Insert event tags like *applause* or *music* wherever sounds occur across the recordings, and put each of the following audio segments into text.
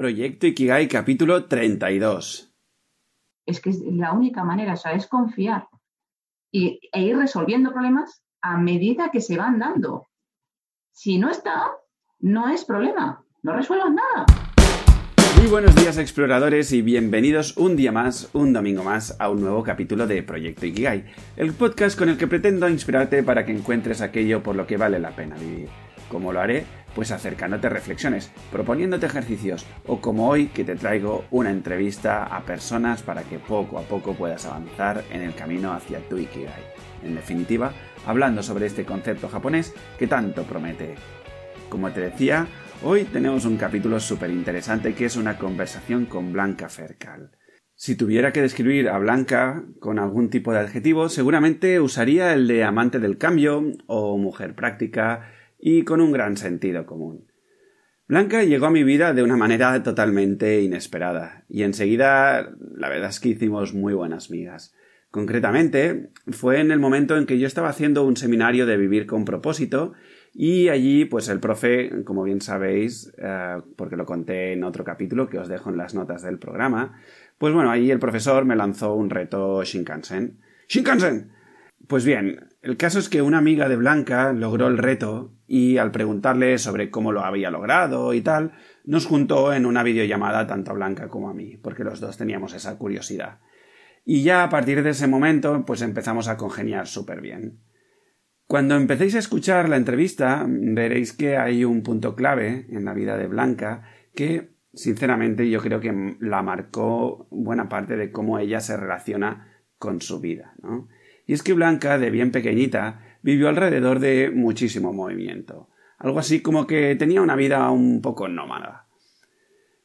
Proyecto Ikigai capítulo 32. Es que es la única manera, o sea, es confiar y, e ir resolviendo problemas a medida que se van dando. Si no está, no es problema, no resuelvas nada. Muy buenos días exploradores y bienvenidos un día más, un domingo más, a un nuevo capítulo de Proyecto Ikigai, el podcast con el que pretendo inspirarte para que encuentres aquello por lo que vale la pena vivir. ¿Cómo lo haré? Pues acercándote reflexiones, proponiéndote ejercicios o como hoy que te traigo una entrevista a personas para que poco a poco puedas avanzar en el camino hacia tu Ikigai. En definitiva, hablando sobre este concepto japonés que tanto promete. Como te decía, hoy tenemos un capítulo súper interesante que es una conversación con Blanca Fercal. Si tuviera que describir a Blanca con algún tipo de adjetivo, seguramente usaría el de amante del cambio o mujer práctica, y con un gran sentido común. Blanca llegó a mi vida de una manera totalmente inesperada, y enseguida la verdad es que hicimos muy buenas migas. Concretamente, fue en el momento en que yo estaba haciendo un seminario de vivir con propósito, y allí, pues el profe, como bien sabéis, eh, porque lo conté en otro capítulo que os dejo en las notas del programa, pues bueno, allí el profesor me lanzó un reto Shinkansen. ¡Shinkansen! Pues bien, el caso es que una amiga de Blanca logró el reto y al preguntarle sobre cómo lo había logrado y tal, nos juntó en una videollamada tanto a Blanca como a mí, porque los dos teníamos esa curiosidad. Y ya a partir de ese momento, pues empezamos a congeniar súper bien. Cuando empecéis a escuchar la entrevista, veréis que hay un punto clave en la vida de Blanca que, sinceramente, yo creo que la marcó buena parte de cómo ella se relaciona con su vida, ¿no? Y es que Blanca, de bien pequeñita, vivió alrededor de muchísimo movimiento. Algo así como que tenía una vida un poco nómada.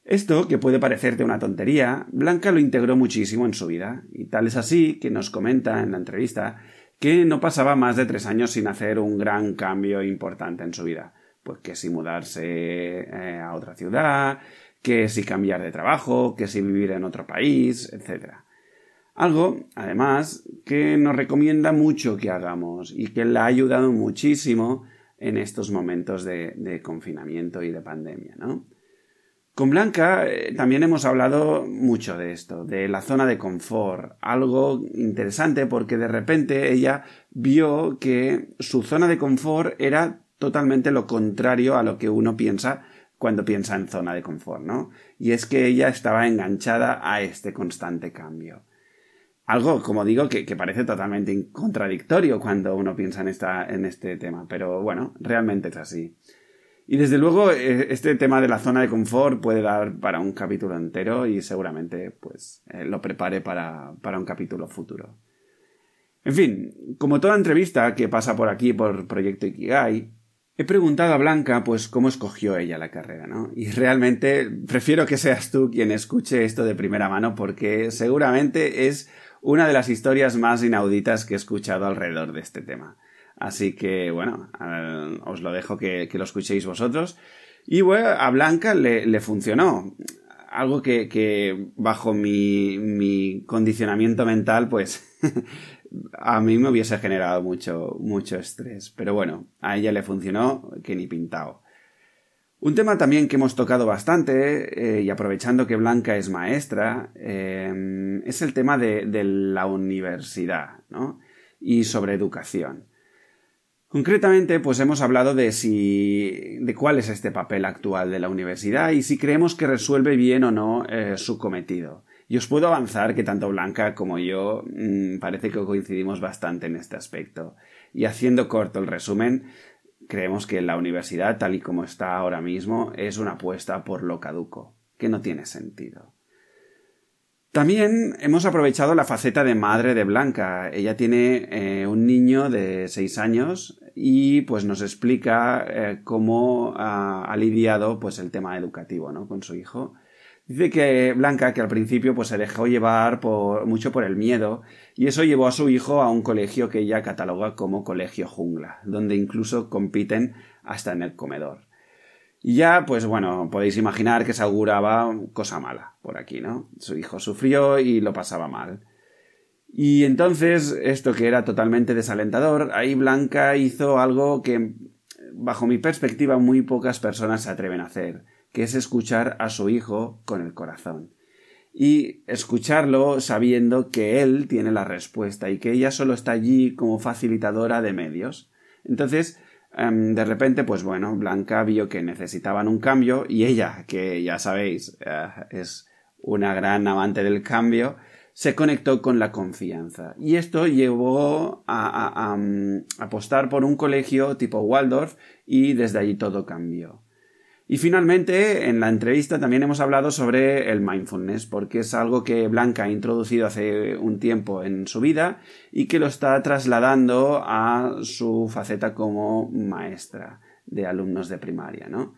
Esto, que puede parecerte una tontería, Blanca lo integró muchísimo en su vida, y tal es así que nos comenta en la entrevista que no pasaba más de tres años sin hacer un gran cambio importante en su vida. Pues que si mudarse eh, a otra ciudad, que si cambiar de trabajo, que si vivir en otro país, etc. Algo, además, que nos recomienda mucho que hagamos y que le ha ayudado muchísimo en estos momentos de, confinamiento y de pandemia, ¿no? Con Blanca eh, también hemos hablado mucho de esto, de la zona de confort, algo interesante porque de repente ella vio que su zona de confort era totalmente lo contrario a lo que uno piensa cuando piensa en zona de confort, ¿no? Y es que ella estaba enganchada a este constante cambio. Algo, como digo, que, parece totalmente contradictorio cuando uno piensa en, esta, en este tema, pero bueno, realmente es así. Y desde luego, e, este tema de la zona de confort puede dar para un capítulo entero y seguramente pues eh, lo prepare para, para un capítulo futuro. En fin, como toda entrevista que pasa por aquí por Proyecto Ikigai, he preguntado a Blanca pues cómo escogió ella la carrera, ¿no? Y realmente prefiero que seas tú quien escuche esto de primera mano porque seguramente es una de las historias más inauditas que he escuchado alrededor de este tema. Así que, bueno, os lo dejo que, lo escuchéis vosotros. Y bueno, a Blanca le, funcionó. Algo que, bajo mi, mi, condicionamiento mental, pues *laughs* a mí me hubiese generado mucho, mucho estrés. Pero bueno, a ella le funcionó que ni pintado. Un tema también que hemos tocado bastante, eh, y aprovechando que Blanca es maestra, eh, es el tema de, la universidad, ¿no? Y sobre educación. Concretamente, pues hemos hablado de si. de cuál es este papel actual de la universidad y si creemos que resuelve bien o no eh, su cometido. Y os puedo avanzar que tanto Blanca como yo mm, parece que coincidimos bastante en este aspecto. Y haciendo corto el resumen, Creemos que la universidad, tal y como está ahora mismo, es una apuesta por lo caduco, que no tiene sentido. También hemos aprovechado la faceta de madre de Blanca. Ella tiene eh, un niño de seis años y pues nos explica eh, cómo ha, lidiado pues el tema educativo ¿no? con su hijo Dice que Blanca, que al principio pues se dejó llevar mucho por el miedo, y eso llevó a su hijo a un colegio que ella cataloga como colegio jungla, donde incluso compiten hasta en el comedor. Y ya, pues bueno, podéis imaginar que se auguraba cosa mala por aquí, ¿no? Su hijo sufrió y lo pasaba mal. Y entonces, esto que era totalmente desalentador, ahí Blanca hizo algo que, bajo mi perspectiva, muy pocas personas se atreven a hacer que es escuchar a su hijo con el corazón. Y escucharlo sabiendo que él tiene la respuesta y que ella solo está allí como facilitadora de medios. Entonces, em, de repente, pues bueno, Blanca vio que necesitaban un cambio y ella, que ya sabéis, eh, es una gran amante del cambio, se conectó con la confianza. Y esto llevó a, mm, apostar por un colegio tipo Waldorf y desde allí todo cambió. Y finalmente, en la entrevista también hemos hablado sobre el mindfulness, porque es algo que Blanca ha introducido hace un tiempo en su vida y que lo está trasladando a su faceta como maestra de alumnos de primaria, ¿no?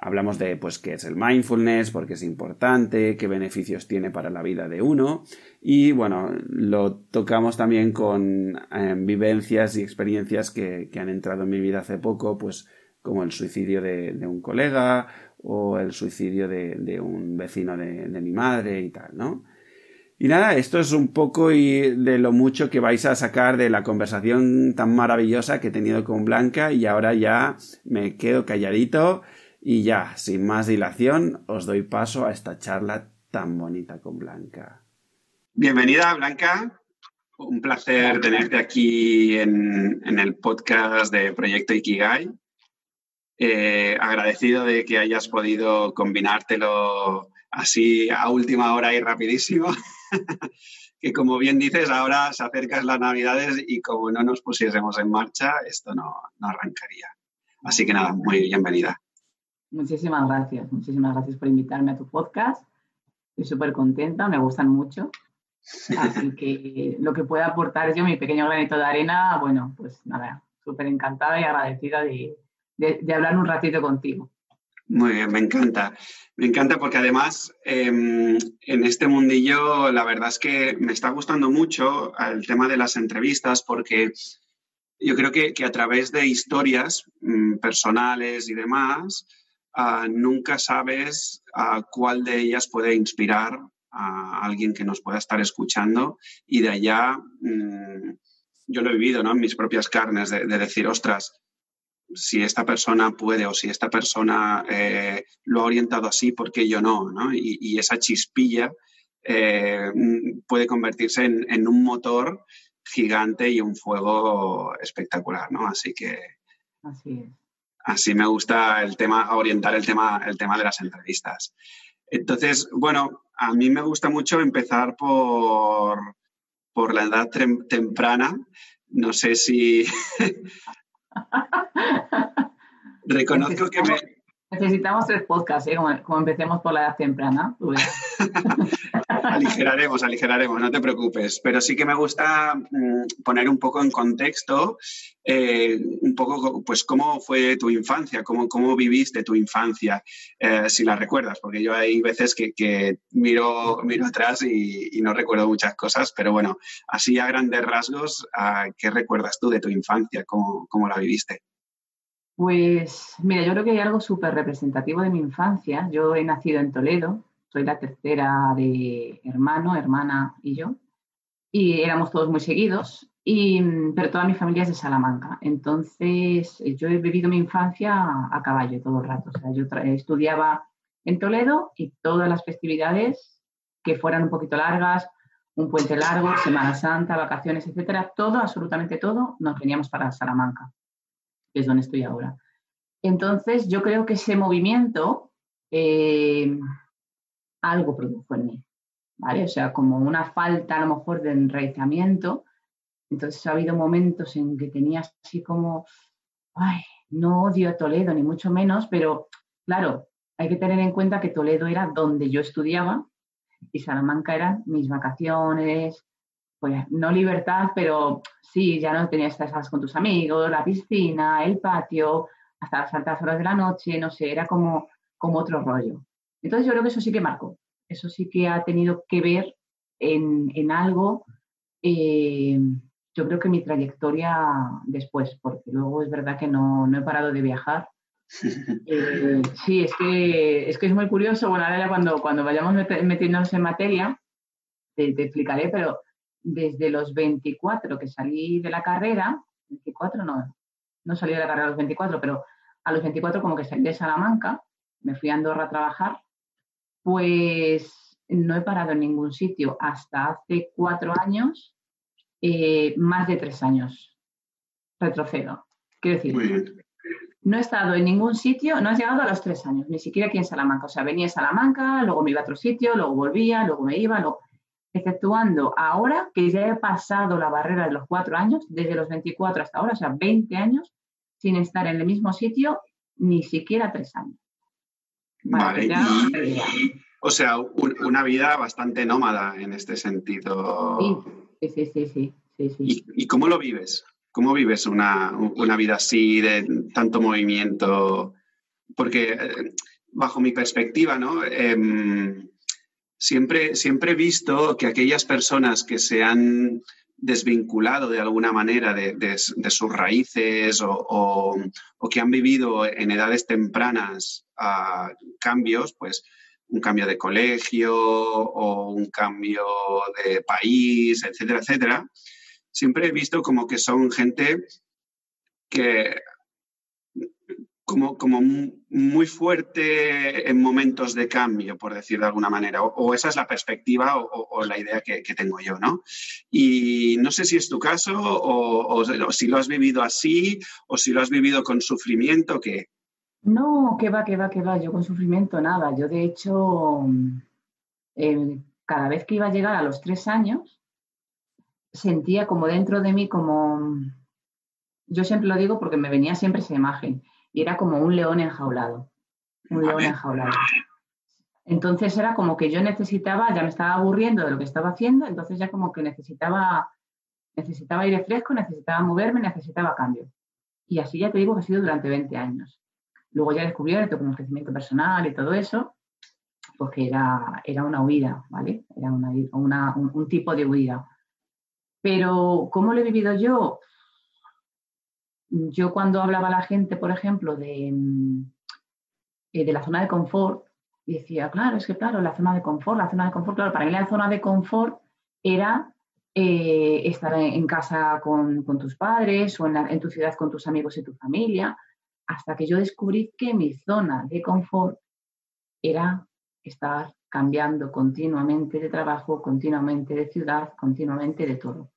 Hablamos de pues qué es el mindfulness, por qué es importante, qué beneficios tiene para la vida de uno y bueno, lo tocamos también con em, vivencias y experiencias que, han entrado en mi vida hace poco, pues como el suicidio de, un colega o el suicidio de, un vecino de, de, mi madre y tal, ¿no? Y nada, esto es un poco y de lo mucho que vais a sacar de la conversación tan maravillosa que he tenido con Blanca y ahora ya me quedo calladito y ya, sin más dilación, os doy paso a esta charla tan bonita con Blanca. Bienvenida, Blanca. Un placer tenerte aquí en, el podcast de Proyecto Ikigai. Eh, agradecido de que hayas podido combinártelo así a última hora y rapidísimo. *laughs* que como bien dices, ahora se acercan las navidades y como no nos pusiésemos en marcha, esto no, no arrancaría. Así que nada, muy bienvenida. Muchísimas gracias, muchísimas gracias por invitarme a tu podcast. Estoy súper contenta, me gustan mucho. Así *laughs* que lo que pueda aportar yo, mi pequeño granito de arena, bueno, pues nada, súper encantada y agradecida de, hablar un ratito contigo. Muy bien, me encanta. Me encanta porque además em, en este mundillo la verdad es que me está gustando mucho el tema de las entrevistas porque yo creo que, a través de historias mm, personales y demás, Ah, nunca sabes a cuál de ellas puede inspirar a alguien que nos pueda estar escuchando y de allá mm, yo lo he vivido ¿no? en mis propias carnes de, decir, ostras, si esta persona puede o si esta persona eh, lo ha orientado así, ¿por qué yo no? Y, esa chispilla eh, puede convertirse en, un motor gigante y un fuego espectacular, ¿no? Así que... Así es así me gusta el tema, orientar el tema, el tema de las entrevistas. Entonces, bueno, a mí me gusta mucho empezar por, por la edad temprana. No sé si... *laughs* Reconozco que me, Necesitamos tres podcasts, ¿eh? como, empecemos por la edad temprana. *laughs* aligeraremos, aligeraremos, no te preocupes. Pero sí que me gusta mm, poner un poco en contexto, eh, un poco, pues, cómo fue tu infancia, cómo, cómo viviste tu infancia, eh, si la recuerdas, porque yo hay veces que, miro, miro atrás y, no recuerdo muchas cosas, pero bueno, así a grandes rasgos, ¿qué recuerdas tú de tu infancia? ¿Cómo, cómo la viviste? Pues mira, yo creo que hay algo súper representativo de mi infancia. Yo he nacido en Toledo, soy la tercera de hermano, hermana y yo, y éramos todos muy seguidos, y, pero toda mi familia es de Salamanca. Entonces yo he vivido mi infancia a, caballo todo el rato. O sea, yo estudiaba en Toledo y todas las festividades que fueran un poquito largas, un puente largo, Semana Santa, vacaciones, etcétera, todo, absolutamente todo, nos veníamos para Salamanca que es donde estoy ahora. Entonces, yo creo que ese movimiento eh, algo produjo en mí, ¿vale? O sea, como una falta a lo mejor de enraizamiento. Entonces, ha habido momentos en que tenía así como, ay, no odio a Toledo, ni mucho menos, pero claro, hay que tener en cuenta que Toledo era donde yo estudiaba y Salamanca eran mis vacaciones, pues no libertad, pero sí, ya no tenías estar con tus amigos, la piscina, el patio, hasta las altas horas de la noche, no sé, era como, como otro rollo. Entonces yo creo que eso sí que marcó, eso sí que ha tenido que ver en, algo, eh, yo creo que mi trayectoria después, porque luego es verdad que no, he parado de viajar. *laughs* Eh, sí, es que, es que es muy curioso, bueno, ahora cuando, cuando vayamos metiéndonos en materia, te, te explicaré, pero desde los 24 que salí de la carrera, 24 no, no salí de la carrera a los 24, pero a los 24 como que salí de Salamanca me fui a Andorra a trabajar, pues no he parado en ningún sitio hasta hace cuatro años, eh, más de tres años. Retrocedo. Quiero decir, no he estado en ningún sitio, no has llegado a los tres años, ni siquiera aquí en Salamanca. O sea, venía a Salamanca, luego me iba a otro sitio, luego volvía, luego me iba, luego... exceptuando ahora que ya he pasado la barrera de los cuatro años, desde los 24 hasta ahora, o sea, 20 años, sin estar en el mismo sitio, ni siquiera tres años. Vale, o sea, una vida bastante nómada en este sentido. Sí, sí, sí, sí. ¿Y, ¿Y, cómo lo vives? ¿Cómo vives una, vida así de tanto movimiento? Porque eh, bajo mi perspectiva, ¿no? Em, siempre, siempre he visto que aquellas personas que se han desvinculado de alguna manera de, sus raíces o, que han vivido en edades tempranas cambios, pues un cambio de colegio o un cambio de país, etcétera, etcétera, siempre he visto como que son gente que como, como muy fuerte en momentos de cambio, por decir de alguna manera, o, esa es la perspectiva o, la idea que, tengo yo, ¿no? Y no sé si es tu caso o, si lo has vivido así o si lo has vivido con sufrimiento, ¿qué? No, que va, que va, que va, yo con sufrimiento nada. Yo de hecho, eh, cada vez que iba a llegar a los tres años, sentía como dentro de mí, como, yo siempre lo digo porque me venía siempre esa imagen, y era como un león enjaulado, un león enjaulado. Entonces era como que yo necesitaba, ya me estaba aburriendo de lo que estaba haciendo, entonces ya como que necesitaba, necesitaba aire fresco, necesitaba moverme, necesitaba cambio. Y así ya te digo que ha sido durante 20 años. Luego ya he descubierto con el crecimiento personal y todo eso, pues que era, era una huida, ¿vale? Era una, un tipo de huida. Pero, ¿cómo lo he vivido yo? Yo cuando hablaba a la gente, por ejemplo, de, eh, de la zona de confort, decía, claro, es que claro, la zona de confort, la zona de confort, claro, para mí la zona de confort era eh, estar en casa con, tus padres o en, en, tu ciudad con tus amigos y tu familia, hasta que yo descubrí que mi zona de confort era estar cambiando continuamente de trabajo, continuamente de ciudad, continuamente de todo.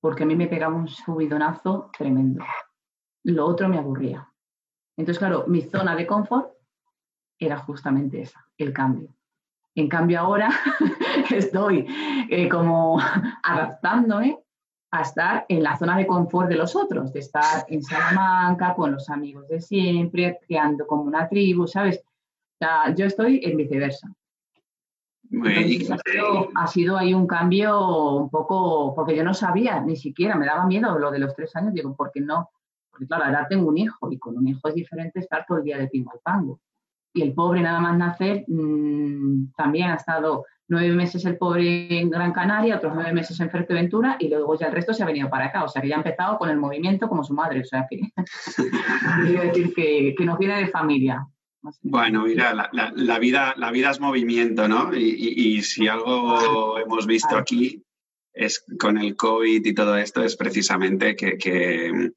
Porque a mí me pegaba un subidonazo tremendo. Lo otro me aburría. Entonces, claro, mi zona de confort era justamente esa, el cambio. En cambio, ahora *laughs* estoy eh, como *laughs* adaptándome a estar en la zona de confort de los otros, de estar en Salamanca con los amigos de siempre, creando como una tribu, ¿sabes? O sea, yo estoy en viceversa ha, sido, ahí un cambio un poco, porque yo no sabía, ni siquiera, me daba miedo lo de los tres años, digo, ¿por qué no? Porque claro, ahora tengo un hijo y con un hijo es diferente estar todo el día de pingo al pango. Y el pobre nada más nacer mm, también ha estado nueve meses el pobre en Gran Canaria, otros nueve meses en Fuerteventura y luego ya el resto se ha venido para acá. O sea que ya ha empezado con el movimiento como su madre. O sea que *laughs* quiero decir que, que nos viene de familia. Bueno, mira, la, vida, la vida es movimiento, ¿no? Y, si algo hemos visto aquí es con el COVID y todo esto es precisamente que, que,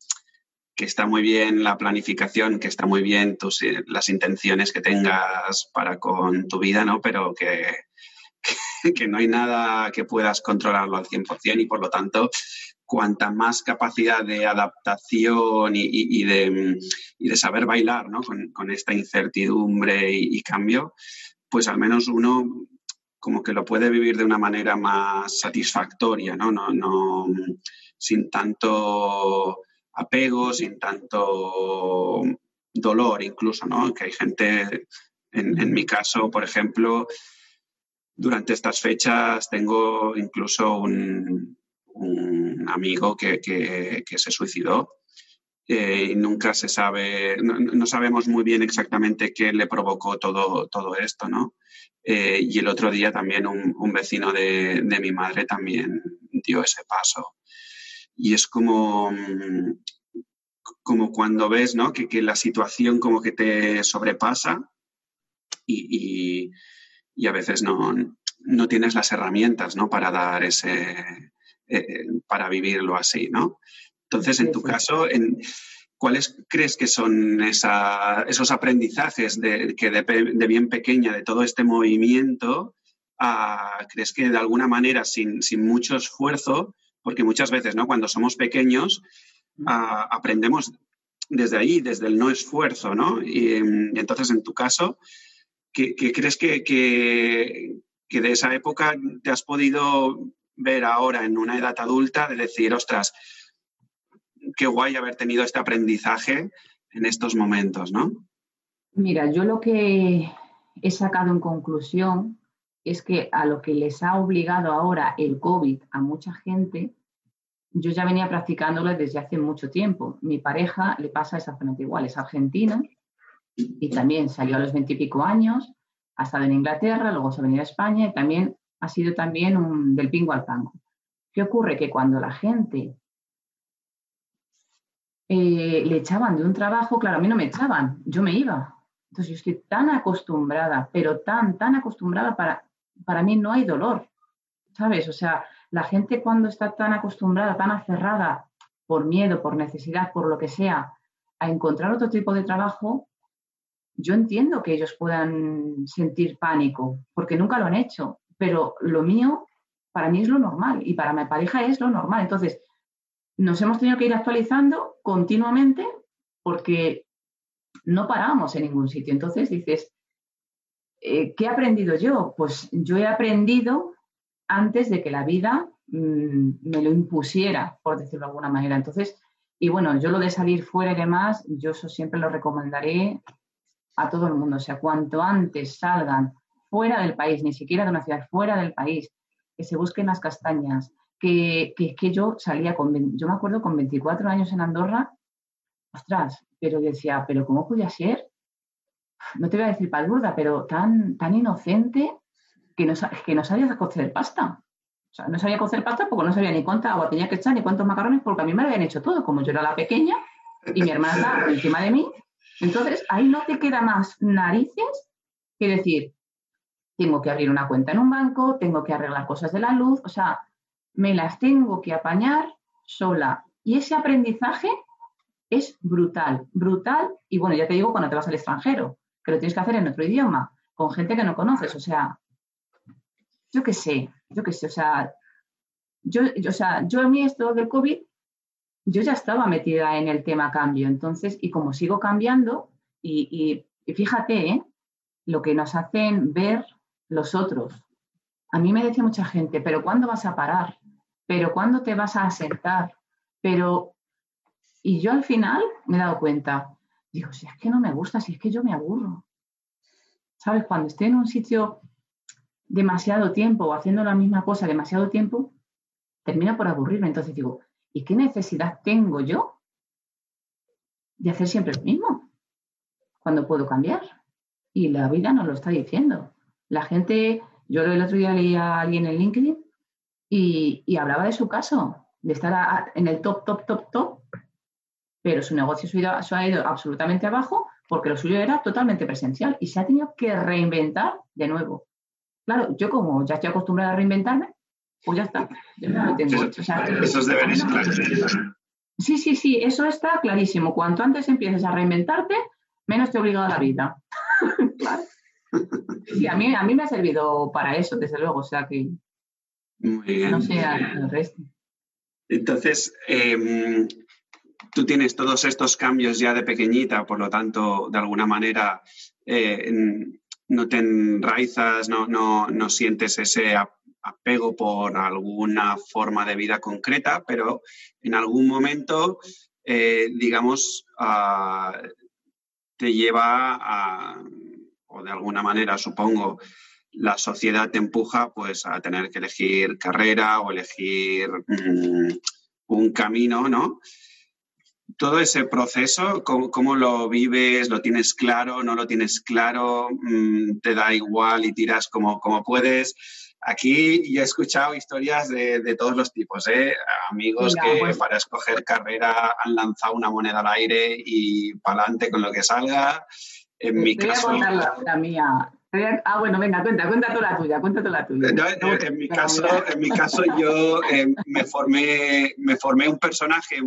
está muy bien la planificación, que está muy bien tus, las intenciones que tengas para con tu vida, ¿no? Pero que, *laughs* que no hay nada que puedas controlarlo al 100% y por lo tanto cuanta más capacidad de adaptación y, de, saber bailar con, esta incertidumbre y, cambio, pues al menos uno como que lo puede vivir de una manera más satisfactoria, ¿no? no, sin tanto apego, sin tanto dolor incluso, ¿no? Que hay gente, en mi caso, por ejemplo, durante estas fechas tengo incluso un, un amigo que, se suicidó. Eh, y nunca se sabe, no, sabemos muy bien exactamente qué le provocó todo, todo esto, ¿no? Eh, y el otro día también un, vecino de, mi madre también dio ese paso. Y es como, como cuando ves, ¿no? Que, la situación como que te sobrepasa y, a veces no, no tienes las herramientas, ¿no? Para dar ese, eh, para vivirlo así, ¿no? Entonces, en tu caso, en, ¿cuáles crees que son esos aprendizajes de, que de, bien pequeña, de todo este movimiento, crees que de alguna manera, sin, mucho esfuerzo, porque muchas veces, ¿no? Cuando somos pequeños, aprendemos desde ahí, desde el no esfuerzo, ¿no? Y, entonces, en tu caso, ¿qué, crees que, que, de esa época te has podido ver ahora en una edad adulta de decir, ostras, qué guay haber tenido este aprendizaje en estos momentos, ¿no? Mira, yo lo que he sacado en conclusión es que a lo que les ha obligado ahora el COVID a mucha gente, yo ya venía practicándolo desde hace mucho tiempo. Mi pareja le pasa exactamente igual, es argentino y también salió a los veintipico años, ha estado en Inglaterra, luego se ha venido a España y también ha sido también un, del pingo al tango. ¿Qué ocurre? Que cuando la gente eh, le echaban de un trabajo, claro, a mí no me echaban, yo me iba. Entonces yo estoy tan acostumbrada, pero tan, tan acostumbrada para, para mí no hay dolor, ¿sabes? O sea, la gente cuando está tan acostumbrada, tan aferrada por miedo, por necesidad, por lo que sea, a encontrar otro tipo de trabajo, yo entiendo que ellos puedan sentir pánico, porque nunca lo han hecho, pero lo mío para mí es lo normal y para mi pareja es lo normal. Entonces, nos hemos tenido que ir actualizando continuamente porque no paramos en ningún sitio. Entonces dices, eh, ¿qué he aprendido yo? Pues yo he aprendido antes de que la vida mm, me lo impusiera, por decirlo de alguna manera. Entonces, y bueno, yo lo de salir fuera y demás, yo eso siempre lo recomendaré a todo el mundo. O sea, cuanto antes salgan fuera del país, ni siquiera de una ciudad, fuera del país, que se busquen las castañas, que, que, que yo salía con, yo me acuerdo con 24 años en Andorra, ostras, pero decía, pero ¿cómo podía ser? No te voy a decir palurda, pero tan, tan inocente que no, que no sabía cocer pasta. O sea, no sabía cocer pasta porque no sabía ni cuánta agua tenía que echar ni cuántos macarrones, porque a mí me lo habían hecho todo, como yo era la pequeña y mi hermana estaba *laughs* encima de mí. Entonces, ahí no te queda más narices que decir, tengo que abrir una cuenta en un banco, tengo que arreglar cosas de la luz, o sea, me las tengo que apañar sola. Y ese aprendizaje es brutal, brutal. Y bueno, ya te digo cuando te vas al extranjero, que lo tienes que hacer en otro idioma, con gente que no conoces. O sea, yo qué sé, yo qué sé, o sea, yo, o sea, yo a mí esto del COVID, yo ya estaba metida en el tema cambio. Entonces, y como sigo cambiando, y, y fíjate, ¿eh? lo que nos hacen ver los otros. A mí me decía mucha gente, pero ¿cuándo vas a parar? ¿Pero cuándo te vas a asentar? Pero, y yo al final me he dado cuenta, digo, si es que no me gusta, si es que yo me aburro. ¿Sabes? Cuando estoy en un sitio demasiado tiempo o haciendo la misma cosa demasiado tiempo, termino por aburrirme. Entonces digo, ¿y qué necesidad tengo yo de hacer siempre lo mismo? Cuando puedo cambiar. Y la vida nos lo está diciendo. La gente, yo el otro día leí a alguien en LinkedIn y, hablaba de su caso, de estar en el top, top, top, top, pero su negocio se ha, ido, absolutamente abajo porque lo suyo era totalmente presencial y se ha tenido que reinventar de nuevo. Claro, yo como ya estoy acostumbrada a reinventarme, pues ya está. eso es deberes Sí, sí, sí, eso está clarísimo. Cuanto antes empieces a reinventarte, menos te obliga a la vida. *laughs* claro. Sí, a mí, a mí me ha servido para eso, desde luego, o sea que no sea el resto. Entonces, em, tú tienes todos estos cambios ya de pequeñita, por lo tanto, de alguna manera eh, no te enraizas, no, no, sientes ese apego por alguna forma de vida concreta, pero en algún momento, eh, digamos, ah, te lleva a o de alguna manera, supongo, la sociedad te empuja pues a tener que elegir carrera o elegir mm, un camino, ¿no? Todo ese proceso, ¿cómo, lo vives? ¿Lo tienes claro? ¿No lo tienes claro? Mm, ¿Te da igual y tiras como, como puedes? Aquí ya he escuchado historias de, todos los tipos, ¿eh? Amigos que pues para escoger carrera han lanzado una moneda al aire y para adelante con lo que salga. En mi caso. la, mía. Ah, bueno, venga, cuenta, cuenta la tuya, cuéntate la tuya. en, mi caso, en mi caso, yo eh, me, formé, me formé un personaje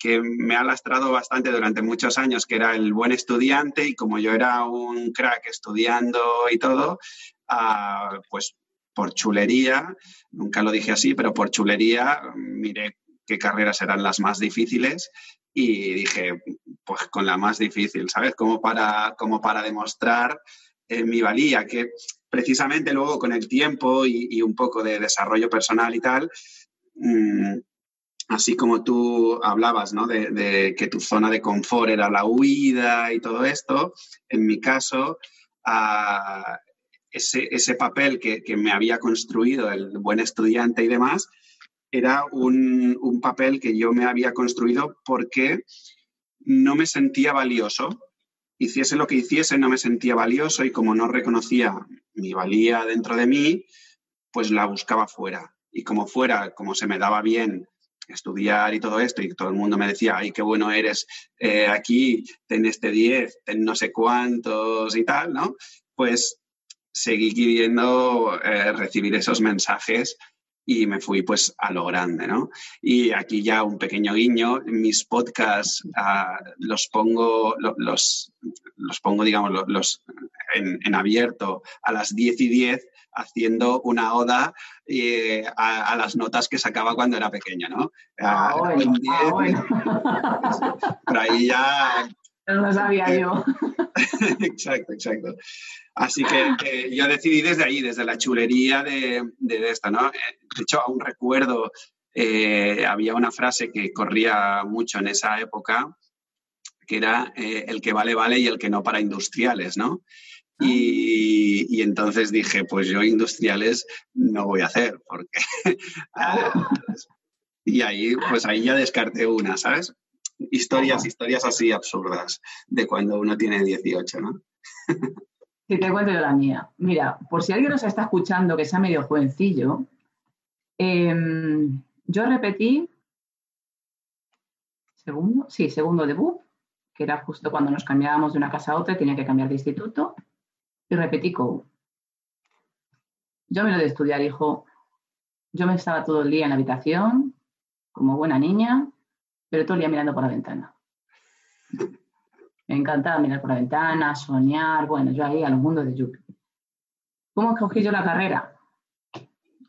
que me ha lastrado bastante durante muchos años, que era el buen estudiante y como yo era un crack estudiando y todo, ah, pues por chulería, nunca lo dije así, pero por chulería miré qué carreras eran las más difíciles y dije, pues con la más difícil, ¿sabes? Como para, como para demostrar eh, mi valía, que precisamente luego con el tiempo y, un poco de desarrollo personal y tal, mm, así como tú hablabas, ¿no? De, que tu zona de confort era la huida y todo esto, en mi caso, ah, ese, papel que, me había construido el buen estudiante y demás, era un, un papel que yo me había construido porque no me sentía valioso. Hiciese lo que hiciese, no me sentía valioso y como no reconocía mi valía dentro de mí, pues la buscaba fuera. Y como fuera, como se me daba bien estudiar y todo esto, y todo el mundo me decía, ay, qué bueno eres eh, aquí, ten este 10, ten no sé cuántos y tal, ¿no? Pues seguí queriendo eh, recibir esos mensajes y me fui pues a lo grande, ¿no? Y aquí ya un pequeño guiño, mis podcasts ah, los pongo, los, los pongo, digamos, los, en, abierto a las 10 y 10 haciendo una oda eh, a, las notas que sacaba cuando era pequeño, ¿no? Ah, ah, bueno, *laughs* Por ahí ya... No lo sabía yo. *laughs* exacto, exacto. Así que yo decidí desde ahí, desde la chulería de, de esto, ¿no? De hecho, aún recuerdo, eh, había una frase que corría mucho en esa época, que era eh, el que vale, vale y el que no para industriales, ¿no? Ah. Y, entonces dije, pues yo industriales no voy a hacer, porque... *laughs* Ah, *laughs* y ahí, pues ahí ya descarté una, ¿sabes? Historias, historias así absurdas de cuando uno tiene 18, ¿no? Si te cuento yo la mía. Mira, por si alguien nos está escuchando que sea medio jovencillo, em, yo repetí segundo, sí, segundo debut, que era justo cuando nos cambiábamos de una casa a otra, tenía que cambiar de instituto, y repetí COU. Yo me lo de estudiar, hijo. Yo me estaba todo el día en la habitación, como buena niña, pero todo el día mirando por la ventana. Me encantaba mirar por la ventana, soñar, bueno, yo ahí a los mundos de Yupi. ¿Cómo escogí yo la carrera?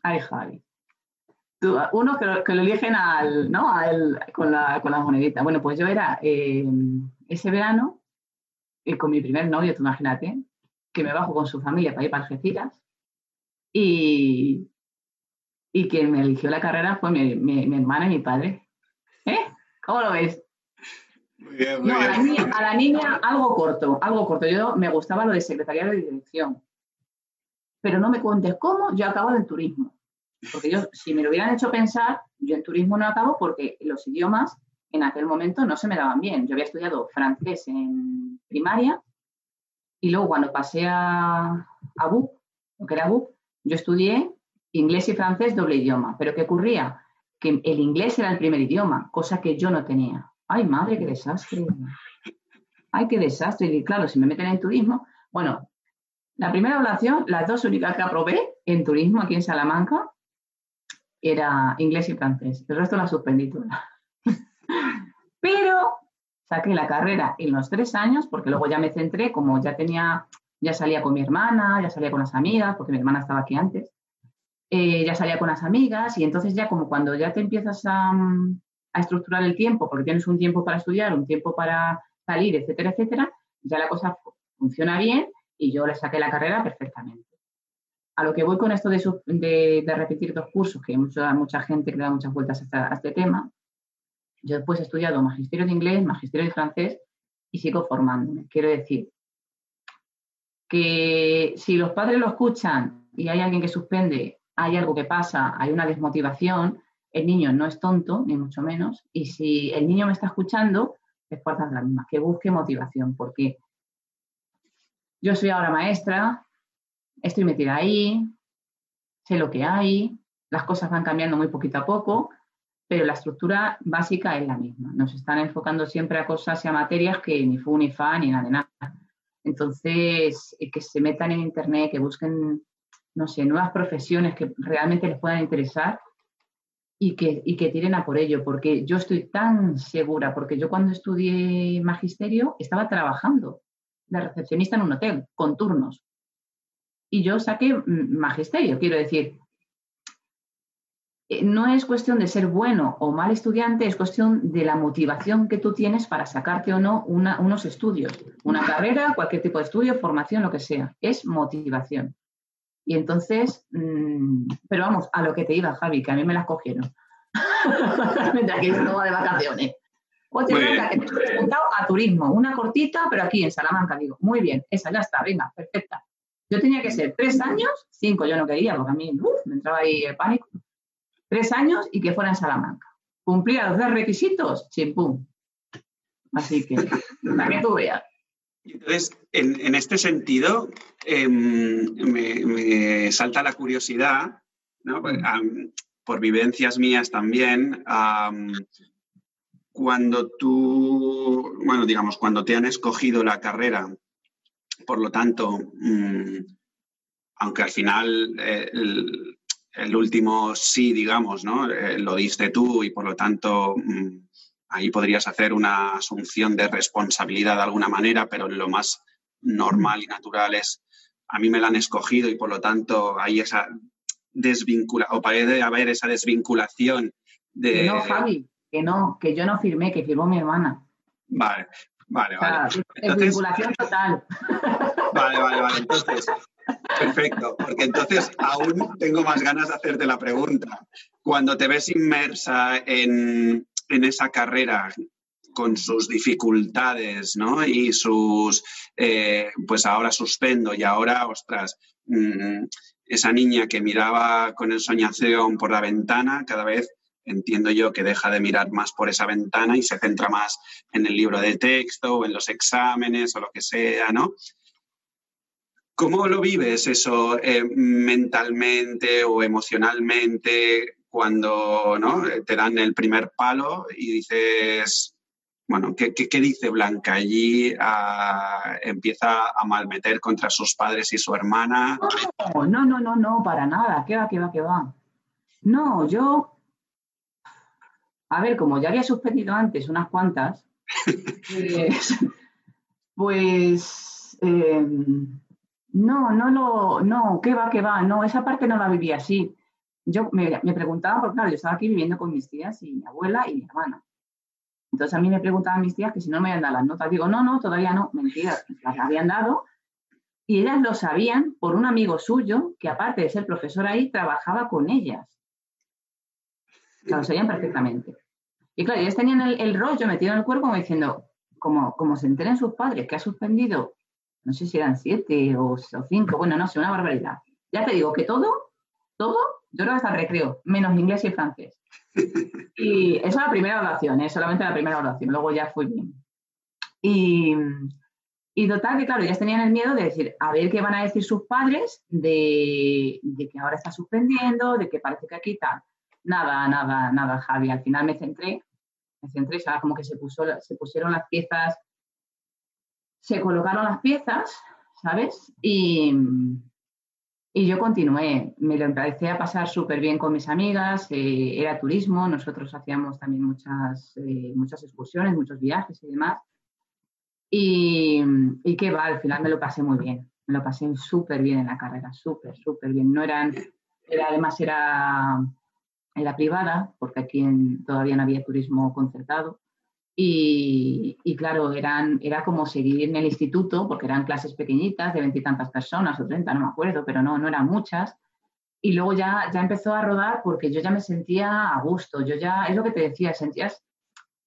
Ay, Javi. uno que lo, eligen al, ¿no? con, la, con monedita. Bueno, pues yo era eh, ese verano, y con mi primer novio, tú imagínate, que me bajo con su familia para ir para Algeciras, y, y quien me eligió la carrera fue mi, mi hermana y mi padre. ¿Eh? ¿Cómo lo ves? no, A, la niña, algo corto, algo corto. Yo me gustaba lo de secretariado de dirección. Pero no me cuentes cómo, yo acabo en turismo. Porque yo, si me lo hubieran hecho pensar, yo en turismo no acabo porque los idiomas en aquel momento no se me daban bien. Yo había estudiado francés en primaria y luego cuando pasé a, a BUP, lo que era BUP, yo estudié inglés y francés doble idioma. Pero ¿qué ocurría? Que el inglés era el primer idioma, cosa que yo no tenía. Ay, madre, qué desastre. Ay, qué desastre. Y claro, si me meten en turismo, bueno, la primera evaluación, las dos únicas que aprobé en turismo aquí en Salamanca, era inglés y francés. El resto la suspendí toda. *laughs* Pero saqué la carrera en los tres años, porque luego ya me centré, como ya tenía, ya salía con mi hermana, ya salía con las amigas, porque mi hermana estaba aquí antes, eh, ya salía con las amigas, y entonces ya como cuando ya te empiezas a, mm, a estructurar el tiempo, porque tienes un tiempo para estudiar, un tiempo para salir, etcétera, etcétera, ya la cosa funciona bien y yo le saqué la carrera perfectamente. A lo que voy con esto de, repetir dos cursos, que hay mucha, mucha gente que da muchas vueltas a, este tema, yo después he estudiado magisterio de inglés, magisterio de francés y sigo formándome. Quiero decir que si los padres lo escuchan y hay alguien que suspende, hay algo que pasa, hay una desmotivación, el niño no es tonto, ni mucho menos, y si el niño me está escuchando, es fuerza la misma, que busque motivación, porque yo soy ahora maestra, estoy metida ahí, sé lo que hay, las cosas van cambiando muy poquito a poco, pero la estructura básica es la misma. Nos están enfocando siempre a cosas y a materias que ni fu, ni fa, ni nada de nada. Entonces, eh, que se metan en Internet, que busquen, no sé, nuevas profesiones que realmente les puedan interesar y que, y que tiren a por ello, porque yo estoy tan segura, porque yo cuando estudié magisterio estaba trabajando de recepcionista en un hotel, con turnos. Y yo saqué magisterio, quiero decir, eh, no es cuestión de ser bueno o mal estudiante, es cuestión de la motivación que tú tienes para sacarte o no unos estudios, una *laughs* carrera, cualquier tipo de estudio, formación, lo que sea. Es motivación. Y entonces, mm, pero vamos, a lo que te iba, Javi, que a mí me las cogieron. *laughs* Mientras que yo de vacaciones. Otra que te he preguntado a turismo, una cortita, pero aquí en Salamanca, digo, muy bien, esa ya está, venga, perfecta. Yo tenía que ser tres años, cinco yo no quería, porque a mí me entraba ahí el pánico. Tres años y que fuera en Salamanca. Cumplía los dos requisitos, chimpum. Así que, para que tú veas. Entonces, en, este sentido, em, me, salta la curiosidad, ¿no? Pues, por vivencias mías también, cuando tú, bueno, digamos, cuando te han escogido la carrera, por lo tanto, mm, aunque al final eh, el, último sí, digamos, ¿no? Eh, lo diste tú y por lo tanto mm, ahí podrías hacer una asunción de responsabilidad de alguna manera, pero lo más normal y natural es, a mí me la han escogido y por lo tanto hay esa desvinculación, o parece haber esa desvinculación de... Que no, Javi, que no, que yo no firmé, que firmó mi hermana. Vale, vale, vale. desvinculación total. Vale, vale, vale. Entonces, perfecto, porque entonces aún tengo más ganas de hacerte la pregunta. Cuando te ves inmersa en, en esa carrera con sus dificultades, ¿no? Y sus, eh, pues ahora suspendo y ahora, ostras, mm, esa niña que miraba con el soñación por la ventana, cada vez entiendo yo que deja de mirar más por esa ventana y se centra más en el libro de texto o en los exámenes o lo que sea, ¿no? ¿Cómo lo vives eso eh, mentalmente o emocionalmente cuando ¿no? te dan el primer palo y dices, bueno, ¿qué, dice Blanca? Allí ah, empieza a malmeter contra sus padres y su hermana. No, no, no, no, no, para nada. ¿Qué va, qué va, qué va? No, yo. A ver, como ya había suspendido antes unas cuantas, *laughs* pues. pues em, no, no lo. No, ¿qué va, qué va? No, esa parte no la viví así yo me, preguntaba, porque claro, yo estaba aquí viviendo con mis tías y mi abuela y mi hermana. Entonces a mí me preguntaban mis tías que si no me habían dado las notas. Digo, no, no, todavía no, mentira, las habían dado. Y ellas lo sabían por un amigo suyo que aparte de ser profesor ahí, trabajaba con ellas. lo sabían perfectamente. Y claro, ellas tenían el, rollo metido en el cuerpo como diciendo, como, como se enteren sus padres que ha suspendido, no sé si eran siete o, o cinco, bueno, no sé, una barbaridad. Ya te digo que todo, todo yo creo que hasta recreo, menos inglés y francés. *laughs* Y esa es la primera oración, ¿eh? solamente la primera oración, luego ya fui bien. Y, y total, que claro, ellas tenían el miedo de decir, a ver qué van a decir sus padres de, que ahora está suspendiendo, de que parece que aquí tal. Nada, nada, nada, Javi. Al final me centré, me centré, ¿sabes? Como que se, puso, se pusieron las piezas, se colocaron las piezas, ¿sabes? Y, y yo continué, me lo empecé a pasar súper bien con mis amigas, eh, era turismo, nosotros hacíamos también muchas, eh, muchas excursiones, muchos viajes y demás. Y, y qué va, al final me lo pasé muy bien, me lo pasé súper bien en la carrera, súper, súper bien. No eran, era, además era, era privada, porque aquí todavía no había turismo concertado. Y, claro, eran, era como seguir en el instituto, porque eran clases pequeñitas de veintitantas personas o treinta, no me acuerdo, pero no, no eran muchas. Y luego ya, ya empezó a rodar porque yo ya me sentía a gusto. Yo ya, es lo que te decía, sentías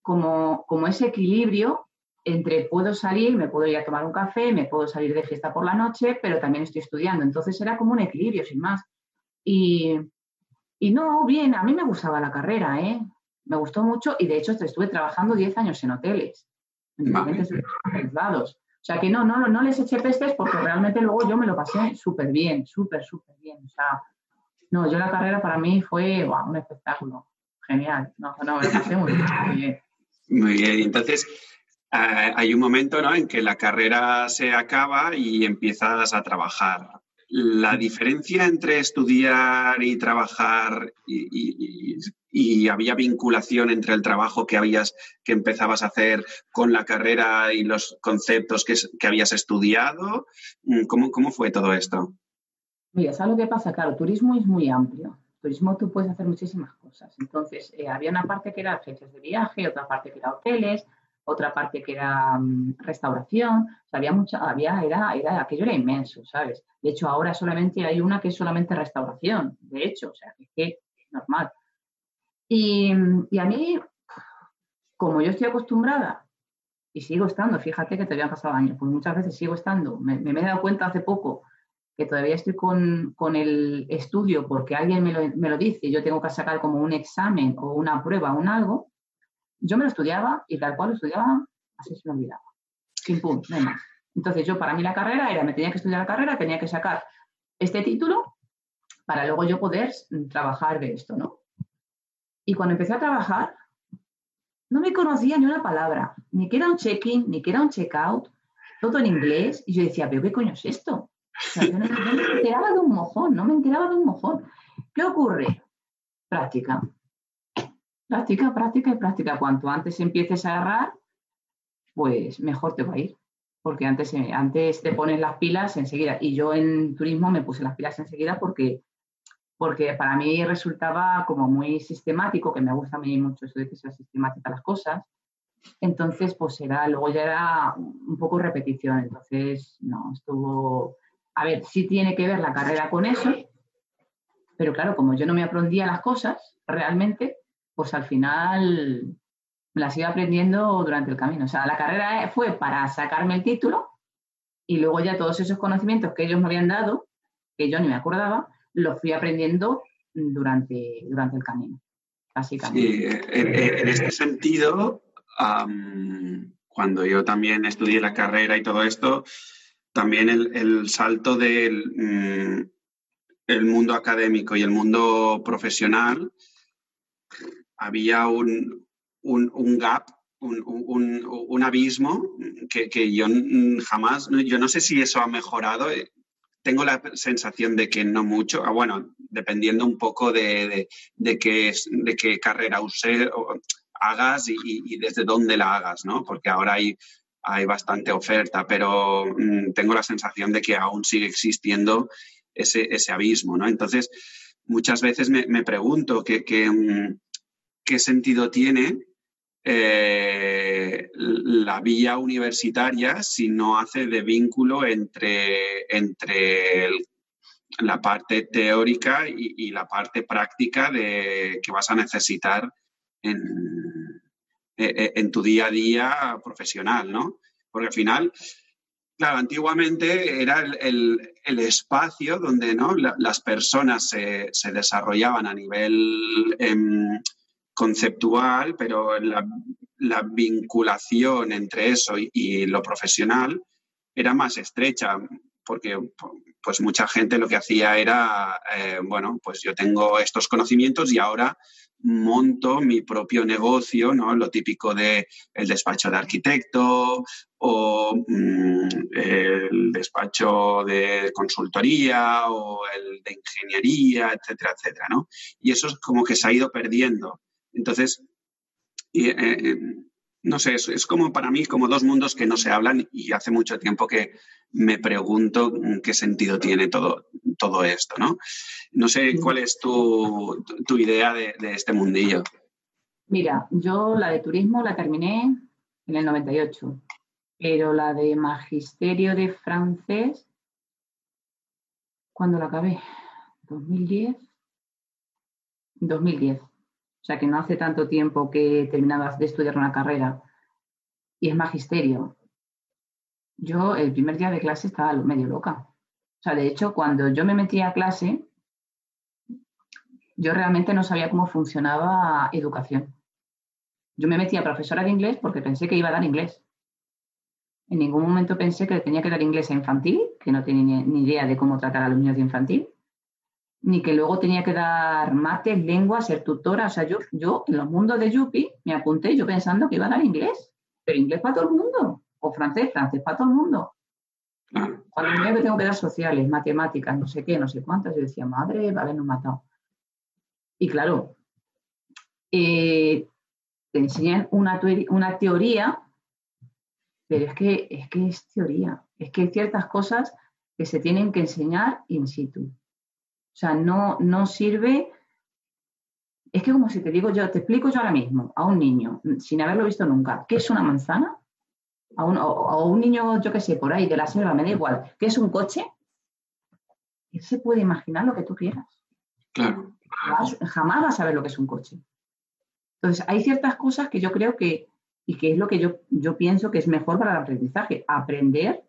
como, como ese equilibrio entre puedo salir, me puedo ir a tomar un café, me puedo salir de fiesta por la noche, pero también estoy estudiando. Entonces era como un equilibrio, sin más. Y, y no, bien, a mí me gustaba la carrera, ¿eh? Me gustó mucho y de hecho estuve trabajando 10 años en hoteles, en diferentes lados. O sea que no, no, no les eché pestes porque realmente luego yo me lo pasé súper bien, súper, súper bien. O sea, no, yo la carrera para mí fue un espectáculo. Genial. No, no, me lo pasé muy bien. Muy bien. Entonces, eh, hay un momento ¿no? en que la carrera se acaba y empiezas a trabajar. La diferencia entre estudiar y trabajar y, había vinculación entre el trabajo que habías que empezabas a hacer con la carrera y los conceptos que, habías estudiado. Mm, ¿Cómo, ¿Cómo, fue todo esto? Mira, ¿sabes lo que pasa? Claro, turismo es muy amplio. Turismo tú puedes hacer muchísimas cosas. Entonces, eh, había una parte que era agencias de viaje, otra parte que era hoteles, otra parte que era mm, restauración, o sea, había mucha, había, era, era, aquello era inmenso, ¿sabes? De hecho, ahora solamente hay una que es solamente restauración, de hecho, o sea, que, que es normal. Y, y, a mí, como yo estoy acostumbrada y sigo estando, fíjate que te habían pasado años, pues muchas veces sigo estando, me, me, he dado cuenta hace poco que todavía estoy con, con el estudio porque alguien me lo, me lo dice, yo tengo que sacar como un examen o una prueba un algo, yo me lo estudiaba y tal cual lo estudiaba, así se me olvidaba. Sin pum, no más. Entonces yo para mí la carrera era, me tenía que estudiar la carrera, tenía que sacar este título para luego yo poder trabajar de esto, ¿no? Y cuando empecé a trabajar, no me conocía ni una palabra, ni que era un check-in, ni que era un check-out, todo en inglés. Y yo decía, pero ¿qué coño es esto? O sea, yo no, no, me enteraba de un mojón, no me enteraba de un mojón. ¿Qué ocurre? Práctica. Práctica, práctica y práctica. Cuanto antes empieces a agarrar, pues mejor te va a ir. Porque antes, eh, antes te pones las pilas enseguida. Y yo en turismo me puse las pilas enseguida porque, porque para mí resultaba como muy sistemático, que me gusta a mí mucho eso de que sea sistemática las cosas. Entonces, pues era, luego ya era un poco repetición. Entonces, no, estuvo. A ver, sí tiene que ver la carrera con eso, pero claro, como yo no me aprendía las cosas realmente, pues al final las iba aprendiendo durante el camino. O sea, la carrera fue para sacarme el título y luego ya todos esos conocimientos que ellos me habían dado, que yo ni me acordaba, los fui aprendiendo durante, durante el camino, básicamente. Sí, en, este sentido, cuando yo también estudié la carrera y todo esto, también el, salto del mm, el mundo académico y el mundo profesional había un, un, gap, un, abismo que, yo jamás, yo no sé si eso ha mejorado. Tengo la sensación de que no mucho, ah, bueno, dependiendo un poco de, de, qué, de qué carrera use, hagas y, desde dónde la hagas, ¿no? Porque ahora hay, hay bastante oferta, pero mm, tengo la sensación de que aún sigue existiendo ese, ese abismo, ¿no? Entonces, muchas veces me, me pregunto que, que, mm, qué sentido tiene eh, la vía universitaria si no hace de vínculo entre, entre la parte teórica y, la parte práctica de, que vas a necesitar en, e, e, en, tu día a día profesional, ¿no? Porque al final, claro, antiguamente era el, el, espacio donde ¿no? las personas se, se, desarrollaban a nivel... Em, conceptual, pero la, vinculación entre eso y, lo profesional era más estrecha, porque pues mucha gente lo que hacía era, eh, bueno, pues yo tengo estos conocimientos y ahora monto mi propio negocio, ¿no? Lo típico de despacho de arquitecto o mm, el despacho de consultoría o el de ingeniería, etcétera, etcétera, ¿no? Y eso es como que se ha ido perdiendo. Entonces, eh, eh, no sé, es, como para mí como dos mundos que no se hablan y hace mucho tiempo que me pregunto qué sentido tiene todo, todo esto, ¿no? No sé cuál es tu, idea de, este mundillo. Mira, yo la de turismo la terminé en el 98, pero la de magisterio de francés, ¿cuándo la acabé? ¿2010? 2010. O sea, que no hace tanto tiempo que terminabas de estudiar una carrera y es magisterio. Yo el primer día de clase estaba medio loca. O sea, de hecho, cuando yo me metí a clase, yo realmente no sabía cómo funcionaba educación. Yo me metí a profesora de inglés porque pensé que iba a dar inglés. En ningún momento pensé que tenía que dar inglés a infantil, que no tenía ni idea de cómo tratar a los niños de infantil ni que luego tenía que dar mates, lengua, ser tutora. O sea, yo, yo en los mundos de Yupi me apunté yo pensando que iba a dar inglés, pero inglés para todo el mundo, o francés, francés para todo el mundo. Cuando me tengo que dar sociales, matemáticas, no sé qué, no sé cuántas, yo decía, madre, vale, no matado. Y claro, eh, te enseñan una, una teoría, pero es que, es que es teoría. Es que hay ciertas cosas que se tienen que enseñar in situ. O sea, no, no sirve. Es que como si te digo yo, te explico yo ahora mismo a un niño, sin haberlo visto nunca, ¿qué es una manzana? A un, un niño, yo qué sé, por ahí de la selva, me da igual, ¿qué es un coche? Él se puede imaginar lo que tú quieras. Claro. jamás vas a saber lo que es un coche. Entonces, hay ciertas cosas que yo creo que, y que es lo que yo, yo pienso que es mejor para el aprendizaje, aprender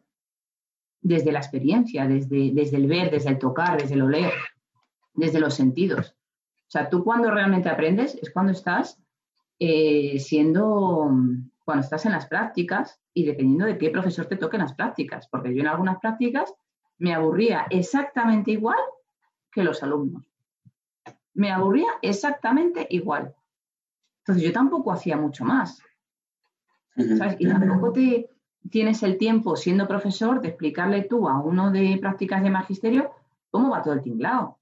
desde la experiencia, desde, desde el ver, desde el tocar, desde el oler, desde los sentidos. O sea, tú cuando realmente aprendes es cuando estás eh, siendo, cuando estás en las prácticas y dependiendo de qué profesor te toque en las prácticas, porque yo en algunas prácticas me aburría exactamente igual que los alumnos. Me aburría exactamente igual. Entonces yo tampoco hacía mucho más. Y tampoco te tienes el tiempo, siendo profesor, de explicarle tú a uno de prácticas de magisterio cómo va todo el tinglado.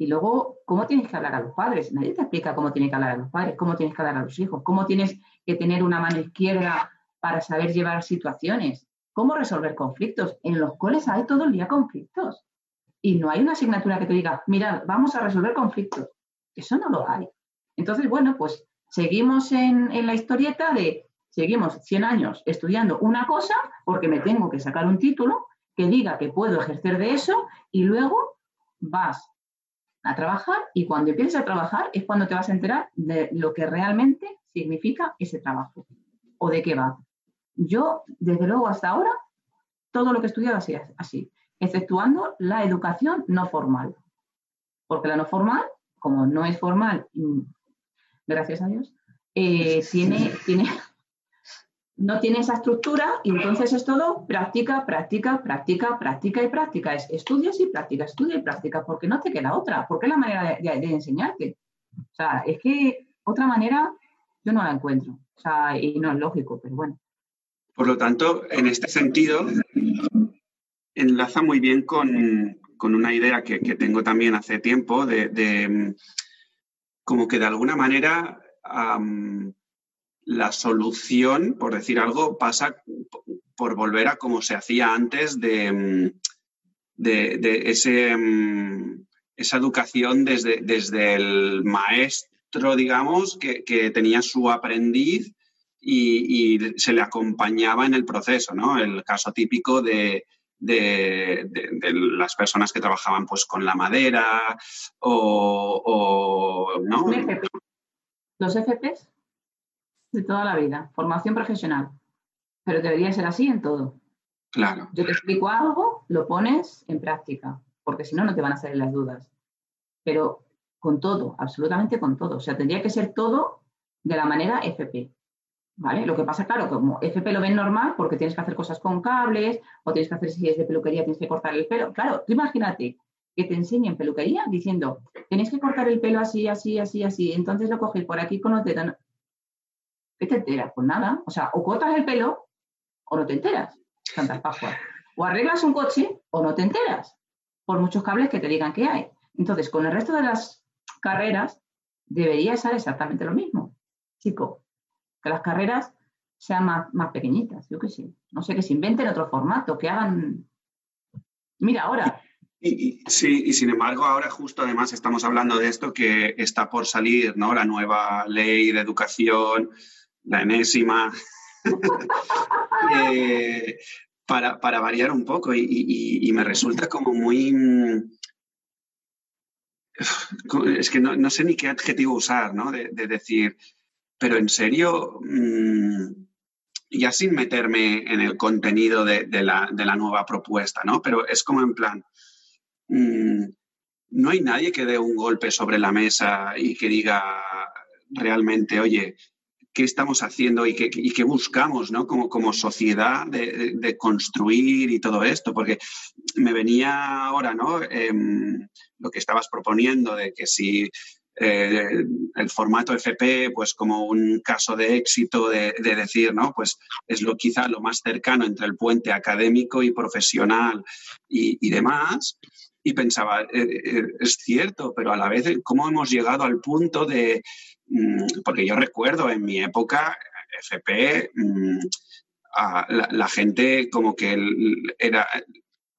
Y luego, ¿cómo tienes que hablar a los padres? Nadie te explica cómo tienes que hablar a los padres, cómo tienes que hablar a los hijos, cómo tienes que tener una mano izquierda para saber llevar situaciones, cómo resolver conflictos. En los cuales hay todo el día conflictos. Y no hay una asignatura que te diga, mira, vamos a resolver conflictos. Eso no lo hay. Entonces, bueno, pues seguimos en, en la historieta de, seguimos 100 años estudiando una cosa porque me tengo que sacar un título que diga que puedo ejercer de eso y luego vas a trabajar y cuando empieces a trabajar es cuando te vas a enterar de lo que realmente significa ese trabajo o de qué va. Yo, desde luego hasta ahora, todo lo que he estudiado así, así, exceptuando la educación no formal. Porque la no formal, como no es formal, gracias a Dios, eh, tiene, tiene, no tiene esa estructura y entonces es todo práctica, práctica, práctica, práctica y práctica. Es estudios y práctica, estudio y práctica, porque no te queda otra, porque es la manera de, enseñarte. O sea, es que otra manera yo no la encuentro. O sea, y no es lógico, pero bueno. Por lo tanto, en este sentido, enlaza muy bien con, una idea que, tengo también hace tiempo de, como que de alguna manera la solución, por decir algo, pasa por volver a como se hacía antes de, de, ese, esa educación desde, desde el maestro, digamos, que, tenía su aprendiz y, se le acompañaba en el proceso, ¿no? El caso típico de, las personas que trabajaban pues con la madera o, ¿no? Los FPs de toda la vida, formación profesional. Pero debería ser así en todo. Claro. Yo te explico algo, lo pones en práctica, porque si no, no te van a salir las dudas. Pero con todo, absolutamente con todo. O sea, tendría que ser todo de la manera FP. ¿Vale? Lo que pasa, claro, como FP lo ven normal porque tienes que hacer cosas con cables o tienes que hacer si es de peluquería, tienes que cortar el pelo. Claro, tú imagínate que te enseñen peluquería diciendo, tenéis que cortar el pelo así, así, así, así. Entonces lo coges por aquí con los dedos. ¿Qué te enteras? Pues nada. O sea, o cortas el pelo o no te enteras. Santas Pascuas. O arreglas un coche o no te enteras. Por muchos cables que te digan que hay. Entonces, con el resto de las carreras debería ser exactamente lo mismo. Chico, que las carreras sean más, más pequeñitas, yo qué sé. No sé, que se inventen otro formato, que hagan... Mira, ahora, sí, y sin embargo, ahora justo además estamos hablando de esto que está por salir, ¿no? La nueva ley de educación, la enésima, *laughs* eh, para, variar un poco y, me resulta como muy... Es que no, sé ni qué adjetivo usar, ¿no? De, decir, pero en serio, mm, ya sin meterme en el contenido de, la, de, la, nueva propuesta, ¿no? Pero es como en plan, mm, no hay nadie que dé un golpe sobre la mesa y que diga realmente, oye, qué estamos haciendo y qué, buscamos ¿no? como, sociedad de, construir y todo esto, porque me venía ahora ¿no? Em, lo que estabas proponiendo de que si eh, el formato FP pues como un caso de éxito de, decir, ¿no? Pues es lo quizá lo más cercano entre el puente académico y profesional y, demás. Y pensaba, eh, es cierto, pero a la vez, ¿cómo hemos llegado al punto de, porque yo recuerdo en mi época, FP, mm, la, gente como que era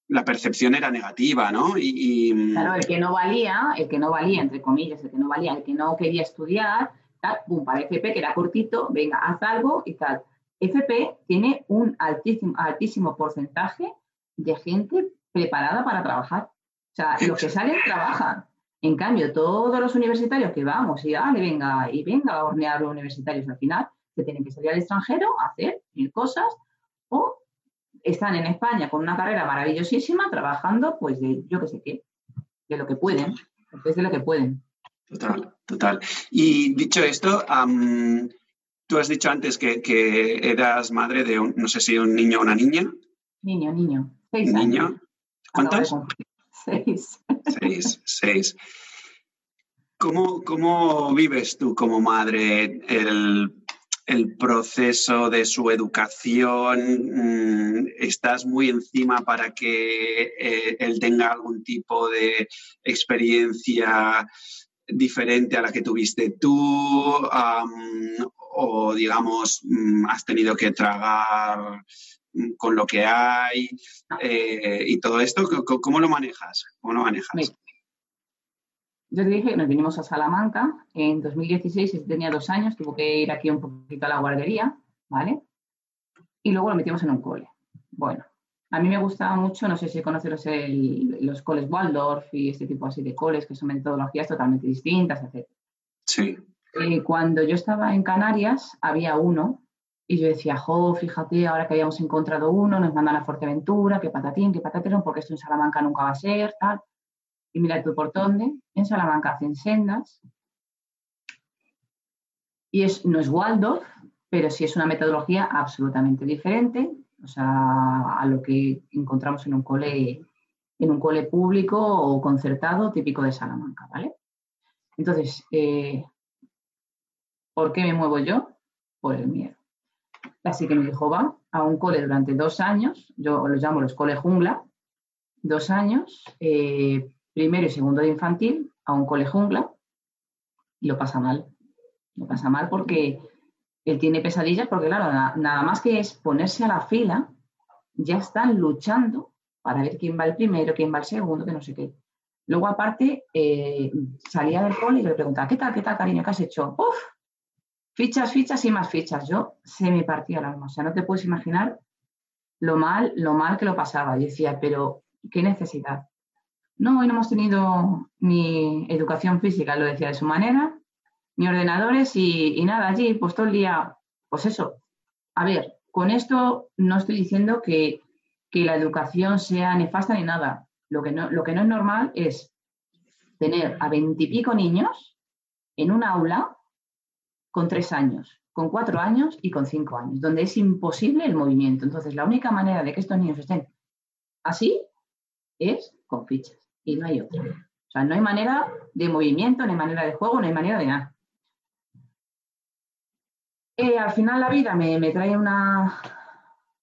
la percepción era negativa, ¿no? Y, Claro, el que no valía, el que no valía, entre comillas, el que no valía, el que no quería estudiar, tal, pum, para FP, que era cortito, venga, haz algo y tal. FP tiene un altísimo, altísimo porcentaje de gente preparada para trabajar. O sea, los que salen trabajan. En cambio, todos los universitarios que vamos y dale, venga, y venga a hornear los universitarios al final, se tienen que salir al extranjero a hacer mil cosas o están en España con una carrera maravillosísima trabajando, pues de yo qué sé qué, de lo que pueden, pues de lo que pueden. Total, total. Y dicho esto, tú has dicho antes que, eras madre de, un, no sé si un niño o una niña. Niño, niño. Seis niño. ¿Cuántos? Seis. Seis, seis. ¿Cómo, ¿Cómo vives tú como madre el el proceso de su educación, mm, estás muy encima para que eh, él tenga algún tipo de experiencia diferente a la que tuviste tú, o digamos, mm, has tenido que tragar con lo que hay eh, y todo esto, ¿cómo, lo manejas? ¿Cómo lo manejas? Yo te dije, nos vinimos a Salamanca en 2016, tenía dos años, tuvo que ir aquí un poquito a la guardería, ¿vale? Y luego lo metimos en un cole. Bueno, a mí me gustaba mucho, no sé si conoces los, los coles Waldorf y este tipo así de coles, que son metodologías totalmente distintas, etc. Sí. Eh, cuando yo estaba en Canarias, había uno y yo decía, jo, fíjate, ahora que habíamos encontrado uno, nos mandan a Fuerteventura, que patatín, que patatero, porque esto en Salamanca nunca va a ser, tal. Y mira tú por dónde, en Salamanca hacen sendas. Y es, no es Waldorf, pero sí es una metodología absolutamente diferente, o sea, a lo que encontramos en un cole, en un cole público o concertado típico de Salamanca, ¿vale? Entonces, eh, ¿por qué me muevo yo? Por el miedo. Así que me dijo, va a un cole durante dos años, yo los llamo los cole jungla, dos años, eh, primero y segundo de infantil a un cole jungla y lo pasa mal. Lo pasa mal porque él tiene pesadillas porque, claro, nada más que es ponerse a la fila, ya están luchando para ver quién va el primero, quién va el segundo, que no sé qué. Luego, aparte, eh, salía del cole y le preguntaba, ¿qué tal, qué tal, cariño, qué has hecho? ¡Uf! Fichas, fichas y más fichas. Yo se me partía el alma. O sea, no te puedes imaginar lo mal, lo mal que lo pasaba. Y decía, pero qué necesidad. No, hoy no hemos tenido ni educación física, lo decía de su manera, ni ordenadores y, nada allí, pues todo el día, pues eso. A ver, con esto no estoy diciendo que, la educación sea nefasta ni nada. Lo que, no, lo que no es normal es tener a veintipico niños en un aula con tres años, con cuatro años y con cinco años, donde es imposible el movimiento. Entonces, la única manera de que estos niños estén así es con fichas y no hay otra. O sea, no hay manera de movimiento, no hay manera de juego, no hay manera de nada. Eh, al final la vida me, trae una,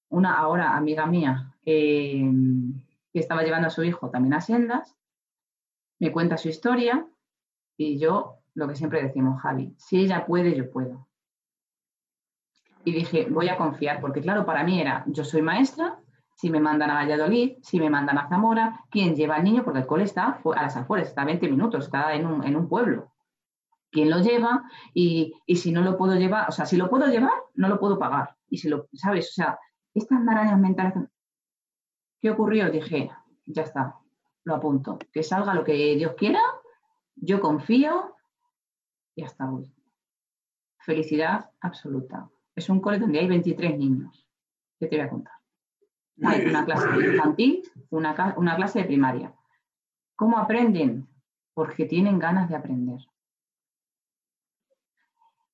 una ahora amiga mía eh, que estaba llevando a su hijo también a sendas, me cuenta su historia y yo lo que siempre decimos, Javi, si ella puede, yo puedo. Y dije, voy a confiar, porque claro, para mí era, yo soy maestra, si me mandan a Valladolid, si me mandan a Zamora, quién lleva al niño, porque el cole está a las afueras, está a 20 minutos, está en un, pueblo. ¿Quién lo lleva? Y, si no lo puedo llevar, o sea, si lo puedo llevar, no lo puedo pagar. Y si lo, ¿sabes? O sea, estas marañas mentales. ¿Qué ocurrió? Dije, ya está, lo apunto. Que salga lo que Dios quiera, yo confío y hasta voy. Felicidad absoluta. Es un cole donde hay 23 niños. ¿Qué te voy a contar? Hay una clase de infantil, una, una clase de primaria. ¿Cómo aprenden? Porque tienen ganas de aprender.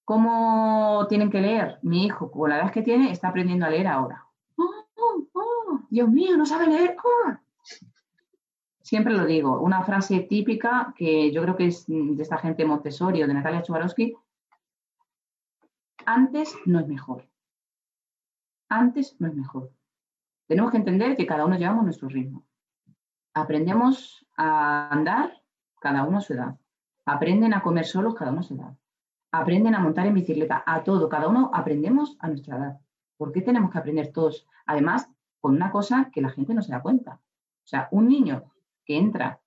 ¿Cómo tienen que leer? Mi hijo, con la edad que tiene, está aprendiendo a leer ahora. ¡Oh, oh, oh! Dios mío, no sabe leer! Siempre lo digo, una frase típica que yo creo que es de esta gente Montessori o de Natalia Chubarowski, antes no es mejor. Antes no es mejor. Tenemos que entender que cada uno llevamos nuestro ritmo. Aprendemos a andar cada uno a su edad. Aprenden a comer solos cada uno a su edad. Aprenden a montar en bicicleta, a todo. Cada uno aprendemos a nuestra edad. ¿Por qué tenemos que aprender todos? Además, con una cosa que la gente no se da cuenta. O sea, un niño que entra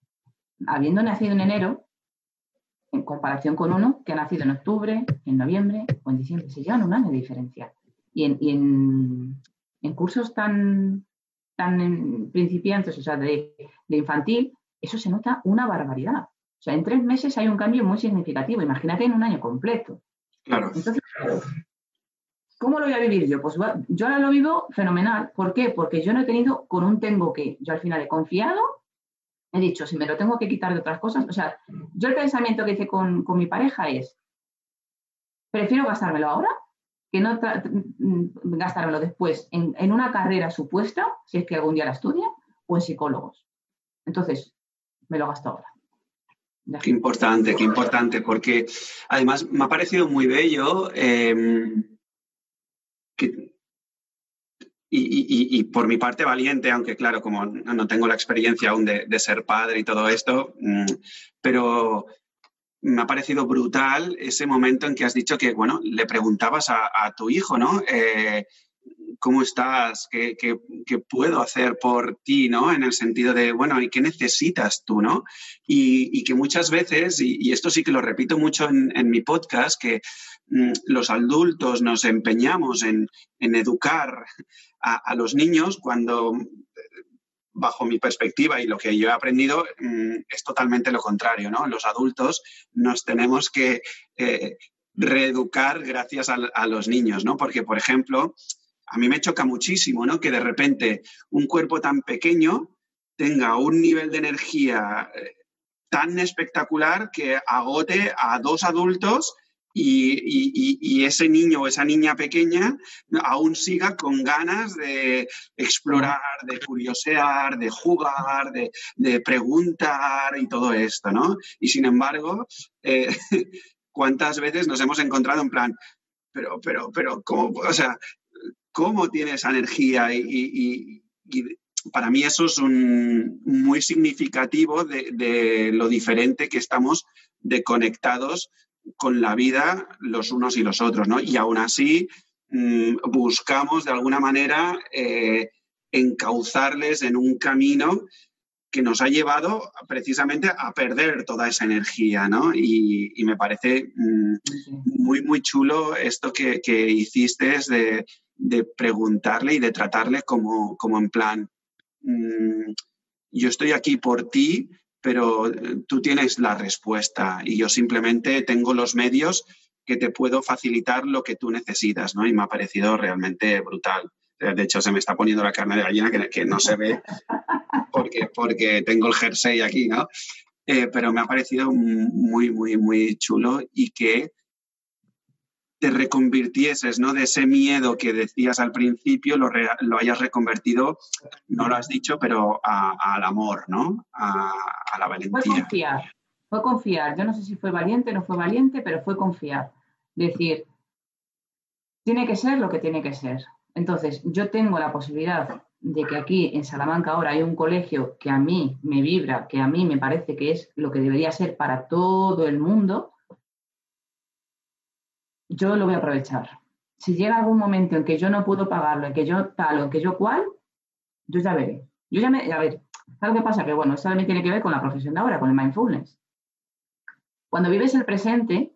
habiendo nacido en enero, en comparación con uno que ha nacido en octubre, en noviembre o en diciembre. Se llevan un año de diferencia. Y en, cursos tan, tan principiantes, o sea, de, infantil, eso se nota una barbaridad. O sea, en tres meses hay un cambio muy significativo. Imagínate en un año completo. Claro. Entonces, ¿cómo lo voy a vivir yo? Pues yo ahora lo vivo fenomenal. ¿Por qué? Porque yo no he tenido con un tengo que. Yo al final he confiado he dicho, si me lo tengo que quitar de otras cosas, o sea, yo el pensamiento que hice con, mi pareja es, prefiero gastármelo ahora que no mm, gastármelo después en, una carrera supuesta, si es que algún día la estudia, o en psicólogos. Entonces, me lo gasto ahora. Qué importante, qué importante, porque además me ha parecido muy bello em, que y, por mi parte valiente, aunque claro, como no tengo la experiencia aún de, ser padre y todo esto, mm, pero me ha parecido brutal ese momento en que has dicho que, bueno, le preguntabas a, tu hijo, ¿no? Eh, ¿Cómo estás? ¿Qué, puedo hacer por ti, ¿no? En el sentido de, bueno, ¿y qué necesitas tú, ¿no? Y, que muchas veces, y, esto sí que lo repito mucho en, mi podcast, que mm, los adultos nos empeñamos en educar a, los niños cuando, bajo mi perspectiva y lo que yo he aprendido, mm, es totalmente lo contrario, ¿no? Los adultos nos tenemos que eh, reeducar gracias a, los niños, ¿no? Porque, por ejemplo, a mí me choca muchísimo, ¿no? Que de repente un cuerpo tan pequeño tenga un nivel de energía eh, tan espectacular que agote a dos adultos y, ese niño o esa niña pequeña aún siga con ganas de explorar, de curiosear, de jugar, de, preguntar y todo esto, ¿no? Y sin embargo, eh, *laughs* ¿cuántas veces nos hemos encontrado en plan, pero, pero, pero, ¿cómo, o sea, ¿cómo tiene esa energía? Y, para mí eso es un, muy significativo de, de, lo diferente que estamos de conectados con la vida los unos y los otros, ¿no? Y aún así mm, buscamos de alguna manera eh, encauzarles en un camino que nos ha llevado precisamente a perder toda esa energía, ¿no? Y, me parece mm, muy, muy chulo esto que, hiciste de, de, preguntarle y de tratarle como, como en plan, mm, yo estoy aquí por ti, pero eh, tú tienes la respuesta y yo simplemente tengo los medios que te puedo facilitar lo que tú necesitas, ¿no? Y me ha parecido realmente brutal. Eh, de hecho, se me está poniendo la carne de gallina que, no se ve porque, porque tengo el jersey aquí, ¿no? Eh, pero me ha parecido muy, muy, muy chulo y que te reconvirtieses, ¿no? De ese miedo que decías al principio, lo, hayas reconvertido, no lo has dicho, pero al amor, ¿no? A, la valentía. Fue confiar, fue confiar. Yo no sé si fue valiente o no fue valiente, pero fue confiar. Decir, tiene que ser lo que tiene que ser. Entonces, yo tengo la posibilidad de que aquí en Salamanca ahora hay un colegio que a mí me vibra, que a mí me parece que es lo que debería ser para todo el mundo, yo lo voy a aprovechar. Si llega algún momento en que yo no puedo pagarlo, en que yo tal o en que yo cual, yo ya veré. Yo ya me, a ver, ¿sabes qué pasa? Que bueno, eso también tiene que ver con la profesión de ahora, con el mindfulness. Cuando vives el presente,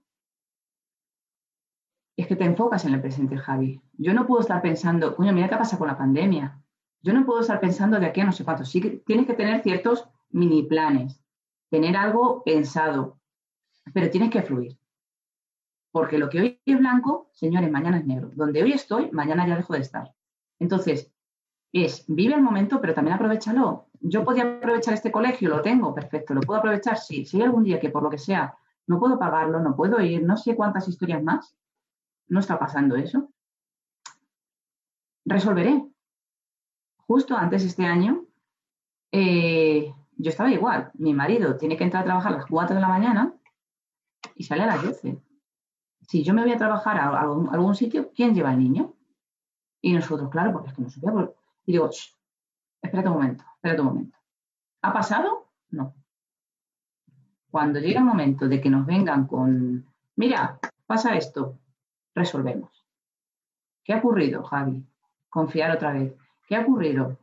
es que te enfocas en el presente, Javi. Yo no puedo estar pensando, coño, mira qué pasa con la pandemia. Yo no puedo estar pensando de aquí a no sé cuánto. Sí que tienes que tener ciertos mini planes, tener algo pensado, pero tienes que fluir. Porque lo que hoy es blanco, señores, mañana es negro. Donde hoy estoy, mañana ya dejo de estar. Entonces, es, vive el momento, pero también aprovechalo. Yo podía aprovechar este colegio, lo tengo, perfecto, lo puedo aprovechar. Sí, si hay algún día que por lo que sea no puedo pagarlo, no puedo ir, no sé cuántas historias más, no está pasando eso. Resolveré. Justo antes de este año, eh, yo estaba igual. Mi marido tiene que entrar a trabajar a las 4 de la mañana y sale a las 12. Si yo me voy a trabajar a algún, sitio, ¿quién lleva al niño? Y nosotros, claro, porque es que no sabía. Y digo, espérate un momento, espérate un momento. ¿Ha pasado? No. Cuando llega el momento de que nos vengan con, mira, pasa esto, resolvemos. ¿Qué ha ocurrido, Javi? Confiar otra vez. ¿Qué ha ocurrido?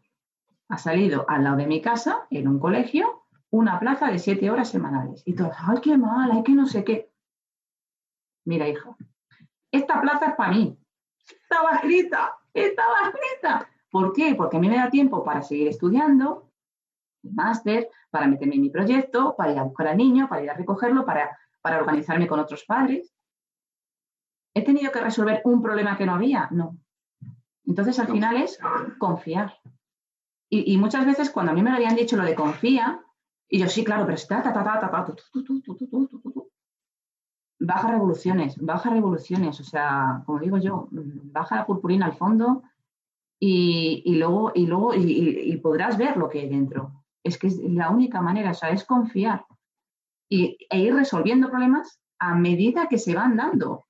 Ha salido al lado de mi casa, en un colegio, una plaza de siete horas semanales. Y todos, ay, qué mal, ay, que no sé qué. Mira, hija, esta plaza es para mí. Estaba escrita, estaba escrita. ¿Por qué? Porque a mí me da tiempo para seguir estudiando, máster, para meterme en mi proyecto, para ir a buscar al niño, para ir a recogerlo, para, para organizarme con otros padres. ¿He tenido que resolver un problema que no había? No. Entonces, al final es confiar. Y, muchas veces cuando a mí me habían dicho lo de confía, y yo sí, claro, pero está, ta, ta, ta, ta, ta, baja revoluciones, baja revoluciones, o sea, como digo yo, baja la purpurina al fondo y, luego, y, luego y, podrás ver lo que hay dentro. Es que es la única manera, o sea, es confiar y, e ir resolviendo problemas a medida que se van dando.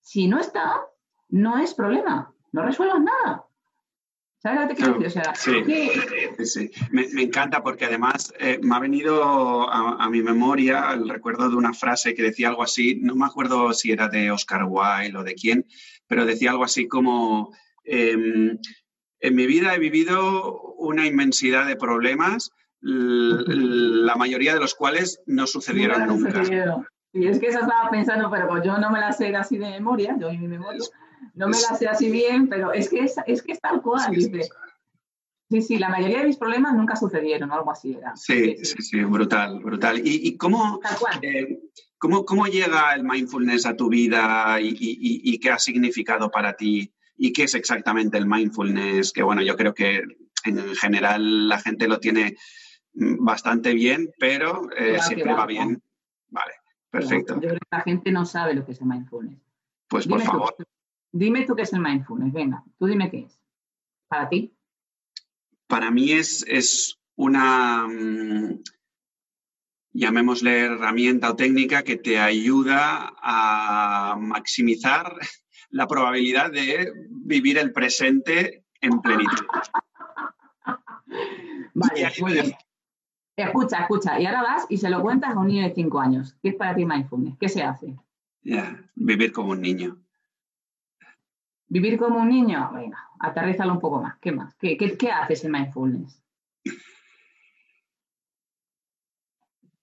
Si no está, no es problema no resuelvas nada. ¿Sabes lo que te quiero decir? sí, sí, Me, encanta porque además eh, me ha venido a, mi memoria el recuerdo de una frase que decía algo así, no me acuerdo si era de Oscar Wilde o de quién, pero decía algo así como, em, en mi vida he vivido una inmensidad de problemas, la mayoría de los cuales no sucedieron nunca. Y es que eso estaba pensando, pero yo no me la sé así de memoria, yo y mi memoria no me la sé así bien, pero es que es, es, que es tal cual, dice. Sí, sí, la mayoría de mis problemas nunca sucedieron, algo así era. Sí, sí, sí, brutal, brutal. ¿Y, y cómo, eh, cómo, cómo, llega el mindfulness a tu vida y, y, qué ha significado para ti? ¿Y qué es exactamente el mindfulness? Que bueno, yo creo que en general la gente lo tiene mm, bastante bien, pero eh, siempre va, bien. Vale, perfecto. Yo creo que la gente no sabe lo que es el mindfulness. Pues por favor. Dime tú qué es el mindfulness, venga, tú dime qué es. Para ti. Para mí es, es una, mm, llamémosle herramienta o técnica que te ayuda a maximizar *laughs* la probabilidad de vivir el presente en plenitud. *laughs* vale, muy bien. Escucha, escucha. Y ahora vas y se lo cuentas a un niño de 5 años. ¿Qué es para ti mindfulness? ¿Qué se hace? vivir como un niño. Vivir como un niño, venga, aterrízalo un poco más. ¿Qué más? ¿Qué, qué, qué haces en mindfulness?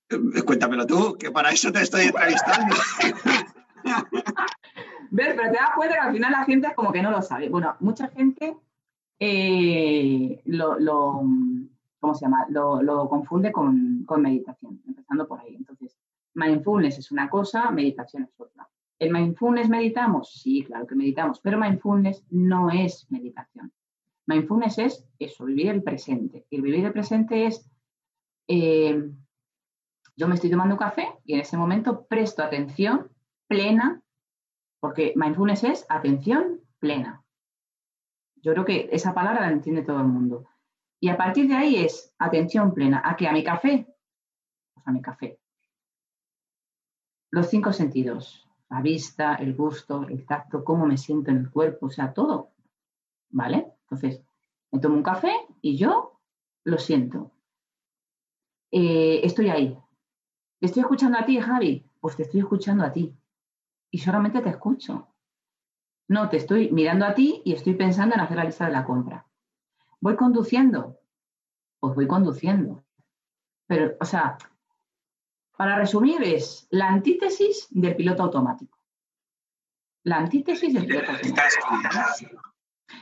Eh, cuéntamelo tú, que para eso te estoy entrevistando. *laughs* ¿Ves? Pero te das cuenta que al final la gente es como que no lo sabe. Bueno, mucha gente eh, lo, lo, ¿cómo se llama? Lo, lo confunde con, con, meditación, empezando por ahí. Entonces, mindfulness es una cosa, meditación es otra. ¿El mindfulness meditamos? Sí, claro que meditamos, pero mindfulness no es meditación. Mindfulness es eso, vivir el presente. Y vivir el presente es, eh, yo me estoy tomando un café y en ese momento presto atención plena, porque mindfulness es atención plena. Yo creo que esa palabra la entiende todo el mundo. Y a partir de ahí es atención plena. ¿A qué? ¿A mi café? Pues a mi café. Los cinco sentidos la vista, el gusto, el tacto, cómo me siento en el cuerpo, o sea, todo. ¿Vale? Entonces, me tomo un café y yo lo siento. Eh, estoy ahí. ¿Te estoy escuchando a ti, Javi? Pues te estoy escuchando a ti. Y solamente te escucho. No, te estoy mirando a ti y estoy pensando en hacer la lista de la compra. ¿Voy conduciendo? Pues voy conduciendo. Pero, o sea, para resumir, es la antítesis del piloto automático. La antítesis del piloto automático.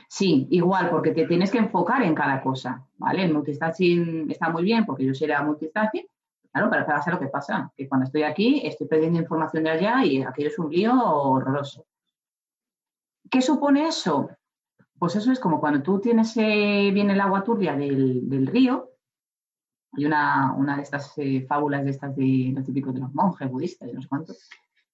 Sí, igual, porque te tienes que enfocar en cada cosa, ¿vale? El multitasking está muy bien porque yo seré multitasking, claro, pero para hacer lo que pasa, que cuando estoy aquí estoy perdiendo información de allá y aquello es un lío horroroso. ¿Qué supone eso? Pues eso es como cuando tú tienes eh, bien el agua turbia del, del río hay una, una de estas eh, fábulas de estas de típico de los monjes budistas y no sé cuánto.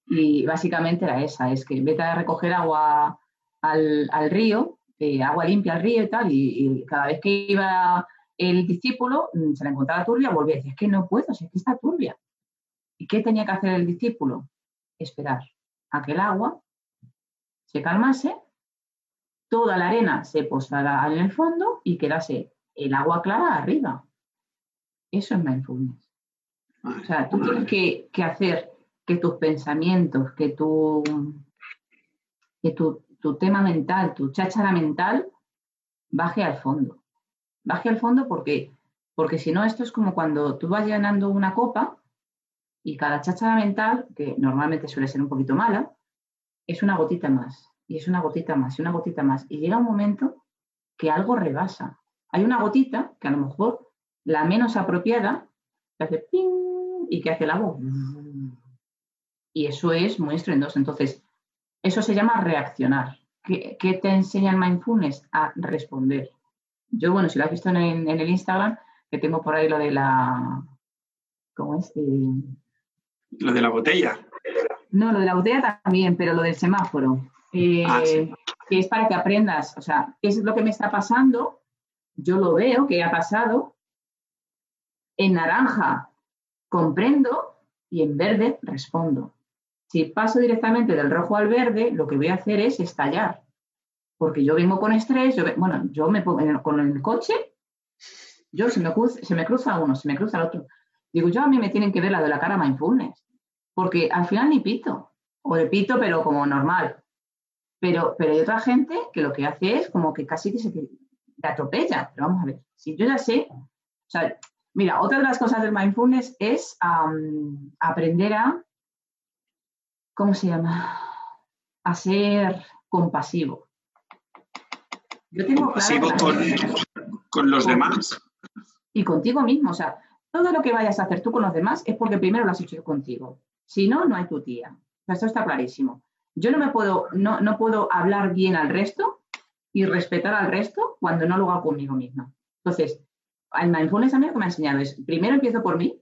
Y básicamente era esa, es que vete a recoger agua al, al río, eh, agua limpia al río y tal, y, cada vez que iba el discípulo mm, se la encontraba turbia, volvía y decía, es que no puedo, si es que está turbia. ¿Y qué tenía que hacer el discípulo? Esperar a que el agua se calmase, toda la arena se posara en el fondo y quedase el agua clara arriba. Eso es mindfulness. O sea, tú tienes que, hacer que tus pensamientos, que tu, que tu, tu tema mental, tu cháchara mental, baje al fondo. Baje al fondo porque, porque si no, esto es como cuando tú vas llenando una copa y cada cháchara mental, que normalmente suele ser un poquito mala, es una gotita más, y es una gotita más, y una gotita más. Y llega un momento que algo rebasa. Hay una gotita que a lo mejor la menos apropiada, que hace ping y que hace la voz. Y eso es muy estrendoso. Entonces, eso se llama reaccionar. ¿Qué, te enseña el mindfulness? A responder. Yo, bueno, si lo has visto en, el Instagram, que tengo por ahí lo de la... ¿Cómo es? Eh, lo de la botella. No, lo de la botella también, pero lo del semáforo. Eh, ah, que es para que aprendas, o sea, ¿qué es lo que me está pasando? Yo lo veo que ha pasado. En naranja comprendo y en verde respondo. Si paso directamente del rojo al verde, lo que voy a hacer es estallar. Porque yo vengo con estrés, yo, bueno, yo me pongo con el coche, yo se me, cruza, uno, se me cruza el otro. Digo, yo a mí me tienen que ver la de la cara mindfulness, porque al final ni pito, o de pito, pero como normal. Pero, pero hay otra gente que lo que hace es como que casi que se atropella. Pero vamos a ver, si yo ya sé, o sea, mira, otra de las cosas del mindfulness es aprender a ¿cómo se llama? A ser compasivo. Yo tengo compasivo con, los demás. Y contigo mismo. O sea, todo lo que vayas a hacer tú con los demás es porque primero lo has hecho contigo. Si no, no hay tu tía. O esto está clarísimo. Yo no me puedo, no, no puedo hablar bien al resto y respetar al resto cuando no lo hago conmigo misma. Entonces, el mindfulness a mí lo que me ha enseñado es, primero empiezo por mí,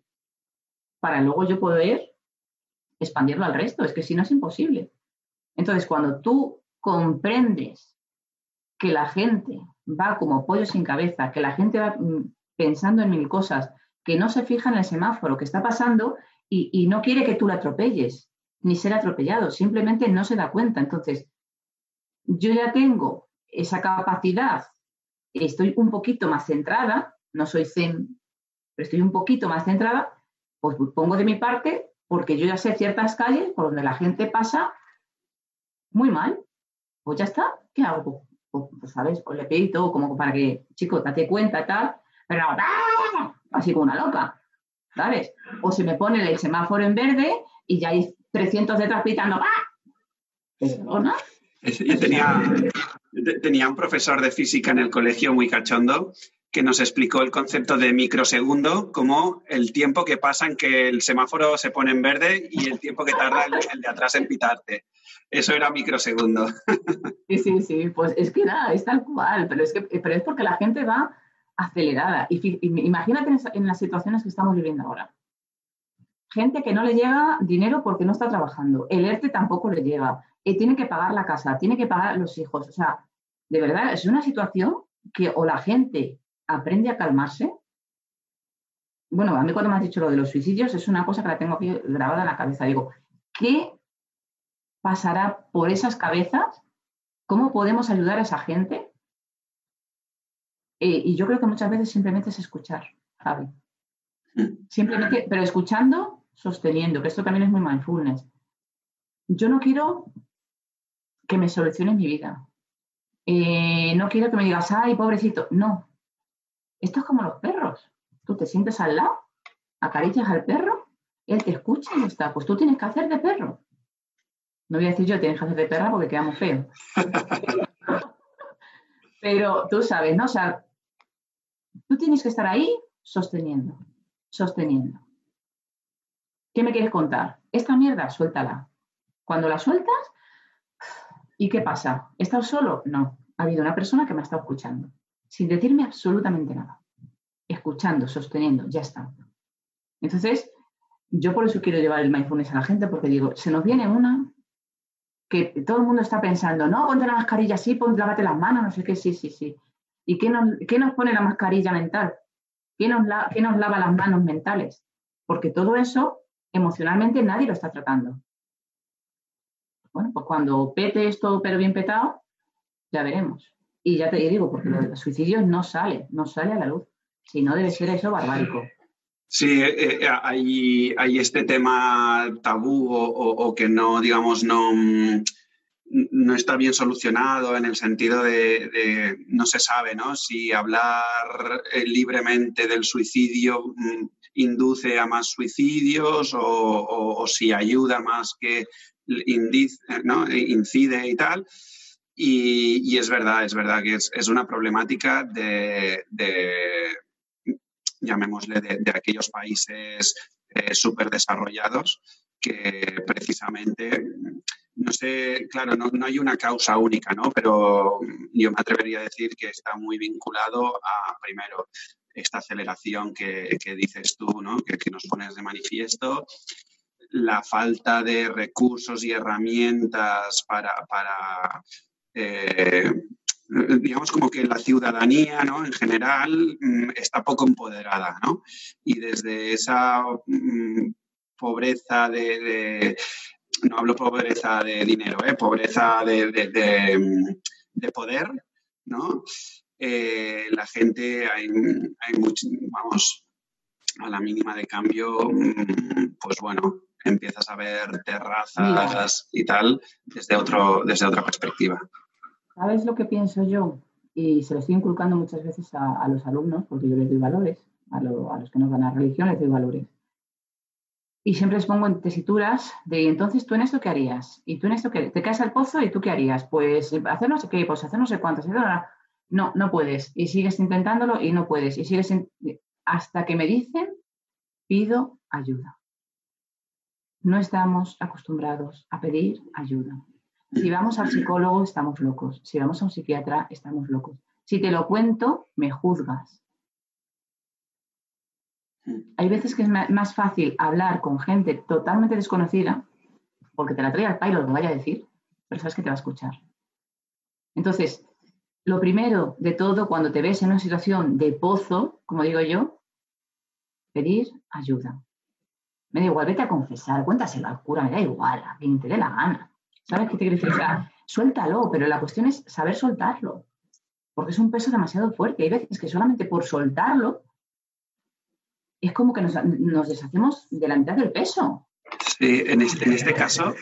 para luego yo poder expandirlo al resto, es que si no es imposible. Entonces, cuando tú comprendes que la gente va como pollo sin cabeza, que la gente va mm, pensando en mil cosas, que no se fija en el semáforo que está pasando y, no quiere que tú la atropelles, ni ser atropellado, simplemente no se da cuenta. Entonces, yo ya tengo esa capacidad, estoy un poquito más centrada, no soy zen, pero estoy un poquito más centrada, pues pongo de mi parte porque yo ya sé ciertas calles por donde la gente pasa muy mal. Pues ya está, ¿qué hago? Pues, pues ¿sabes? Pues le como para que, chico, date cuenta, tal, pero ¡ah! así como una loca, ¿sabes? O se me pone el semáforo en verde y ya hay 300 detrás pitando, ¡ah! Perdona. tenía, tenía un profesor de física en el colegio muy cachondo que nos explicó el concepto de microsegundo como el tiempo que pasa en que el semáforo se pone en verde y el tiempo que tarda el, de atrás en pitarte. Eso era microsegundo. *laughs* Sí, sí, sí, pues es que nada, es tal cual, pero es, que, pero es porque la gente va acelerada. Y, imagínate en, las situaciones que estamos viviendo ahora. Gente que no le llega dinero porque no está trabajando, el ERTE tampoco le llega, y tiene que pagar la casa, tiene que pagar los hijos. O sea, de verdad, es una situación que o la gente aprende a calmarse. Bueno, a mí cuando me has dicho lo de los suicidios es una cosa que la tengo aquí grabada en la cabeza. Digo, ¿qué pasará por esas cabezas? ¿Cómo podemos ayudar a esa gente? Eh, y yo creo que muchas veces simplemente es escuchar, Javi. Simplemente, pero escuchando, sosteniendo, que esto también es muy mindfulness. Yo no quiero que me soluciones mi vida. Eh, no quiero que me digas, ay, pobrecito. No, esto es como los perros. Tú te sientes al lado, acaricias al perro, él te escucha y está. Pues tú tienes que hacer de perro. No voy a decir yo tienes que hacer de perra porque quedamos feos. *laughs* Pero tú sabes, ¿no? O sea, tú tienes que estar ahí sosteniendo, sosteniendo. ¿Qué me quieres contar? Esta mierda, suéltala. Cuando la sueltas, ¿y qué pasa? ¿Estás solo? No. Ha habido una persona que me ha estado escuchando sin decirme absolutamente nada, escuchando, sosteniendo, ya está. Entonces, yo por eso quiero llevar el mindfulness a la gente, porque digo, se nos viene una que todo el mundo está pensando, no, ponte la mascarilla así, ponte, lávate las manos, no sé qué, sí, sí, sí. ¿Y qué nos, qué nos pone la mascarilla mental? ¿Quién nos, nos lava las manos mentales? Porque todo eso emocionalmente nadie lo está tratando. Bueno, pues cuando pete esto, pero bien petado, ya veremos. Y ya te digo, porque los suicidios no sale, no sale a la luz. Si no, debe ser eso barbárico. Sí, eh, eh, hay, hay, este tema tabú o, que no, digamos, no, mm, no está bien solucionado en el sentido de, no se sabe, ¿no? Si hablar eh, libremente del suicidio mm, induce a más suicidios o, si ayuda más que incide y tal. Y, es verdad, es verdad que es, una problemática de, llamémosle, de, aquellos países eh, súper desarrollados que precisamente, no sé, claro, no, hay una causa única, ¿no? Pero yo me atrevería a decir que está muy vinculado a, primero, esta aceleración que, dices tú, ¿no? Que, nos pones de manifiesto, la falta de recursos y herramientas para, para eh, digamos como que la ciudadanía ¿no? en general mm, está poco empoderada, ¿no? Y desde esa mm, pobreza de, no hablo pobreza de dinero, ¿eh? pobreza de, mm, poder, ¿no? Eh, la gente, hay, hay mucho, vamos, a la mínima de cambio, pues bueno, empiezas a ver terrazas y tal desde, otro, desde otra perspectiva. ¿Sabes lo que pienso yo? Y se lo estoy inculcando muchas veces a, los alumnos, porque yo les doy valores, a, a, los que no van a religión les doy valores. Y siempre les pongo en tesituras de, entonces, ¿tú en esto qué harías? ¿Y tú en esto qué? ¿Te caes al pozo y tú qué harías? Pues hacer no sé qué, pues hacer no sé cuántas. No, no puedes. Y sigues intentándolo y no puedes. Y sigues hasta que me dicen, pido ayuda. No estamos acostumbrados a pedir ayuda. Si vamos al psicólogo, estamos locos. Si vamos a un psiquiatra, estamos locos. Si te lo cuento, me juzgas. Hay veces que es más fácil hablar con gente totalmente desconocida, porque te la trae al pairo lo que vaya a decir, pero sabes que te va a escuchar. Entonces, lo primero de todo, cuando te ves en una situación de pozo, como digo yo, pedir ayuda. Me da igual, vete a confesar, cuéntaselo al cura, me da igual, a quien te dé la gana. ¿Sabes qué te quiero decir? suéltalo, pero la cuestión es saber soltarlo, porque es un peso demasiado fuerte. Hay veces que solamente por soltarlo es como que nos, deshacemos de la mitad del peso. Sí, en este, este caso,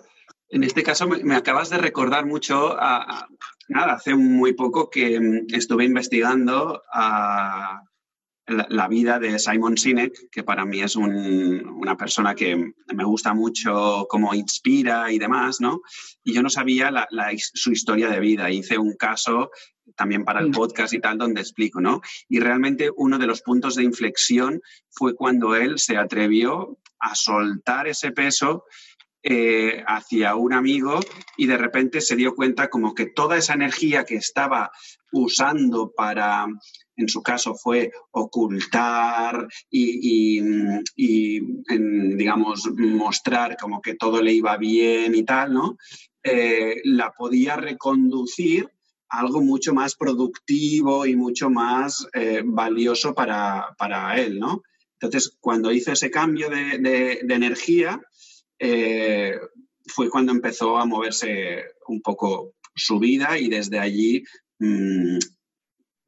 en este caso me, acabas de recordar mucho a, nada, hace muy poco que mm, estuve investigando a la, vida de Simon Sinek, que para mí es una persona que me gusta mucho cómo inspira y demás, ¿no? Y yo no sabía su historia de vida. Hice un caso también para el podcast y tal, donde explico, ¿no? Y realmente uno de los puntos de inflexión fue cuando él se atrevió a soltar ese peso eh, hacia un amigo y de repente se dio cuenta como que toda esa energía que estaba usando para en su caso fue ocultar y, digamos, mostrar como que todo le iba bien y tal, ¿no? Eh, la podía reconducir a algo mucho más productivo y mucho más eh, valioso para, él, ¿no? Entonces, cuando hizo ese cambio de, energía, eh, fue cuando empezó a moverse un poco su vida y desde allí mm,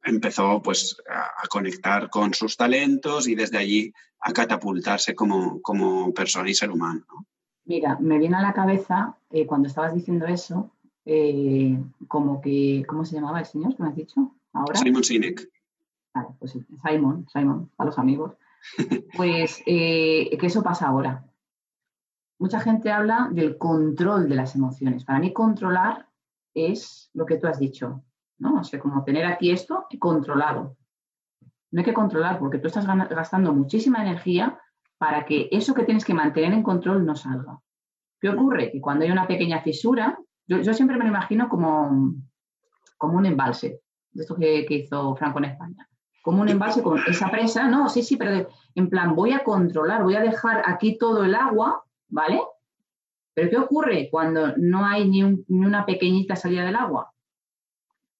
empezó pues a, conectar con sus talentos y desde allí a catapultarse como, persona y ser humano. Mira, me viene a la cabeza eh, cuando estabas diciendo eso, eh, como que, ¿cómo se llamaba el señor que me has dicho ahora? Simon Sinek. pues Simon, Simon, a los amigos. *laughs* Pues eh, que eso pasa ahora. Mucha gente habla del control de las emociones. Para mí controlar es lo que tú has dicho, ¿no? O como tener aquí esto controlado. No hay que controlar porque tú estás gastando muchísima energía para que eso que tienes que mantener en control no salga. ¿Qué ocurre? Que cuando hay una pequeña fisura, yo, siempre me lo imagino como, como un embalse, de esto que, hizo Franco en España. Como un embalse con esa presa, no, sí, sí, pero en plan, voy a controlar, voy a dejar aquí todo el agua, ¿vale? Pero ¿qué ocurre cuando no hay ni, ni una pequeñita salida del agua?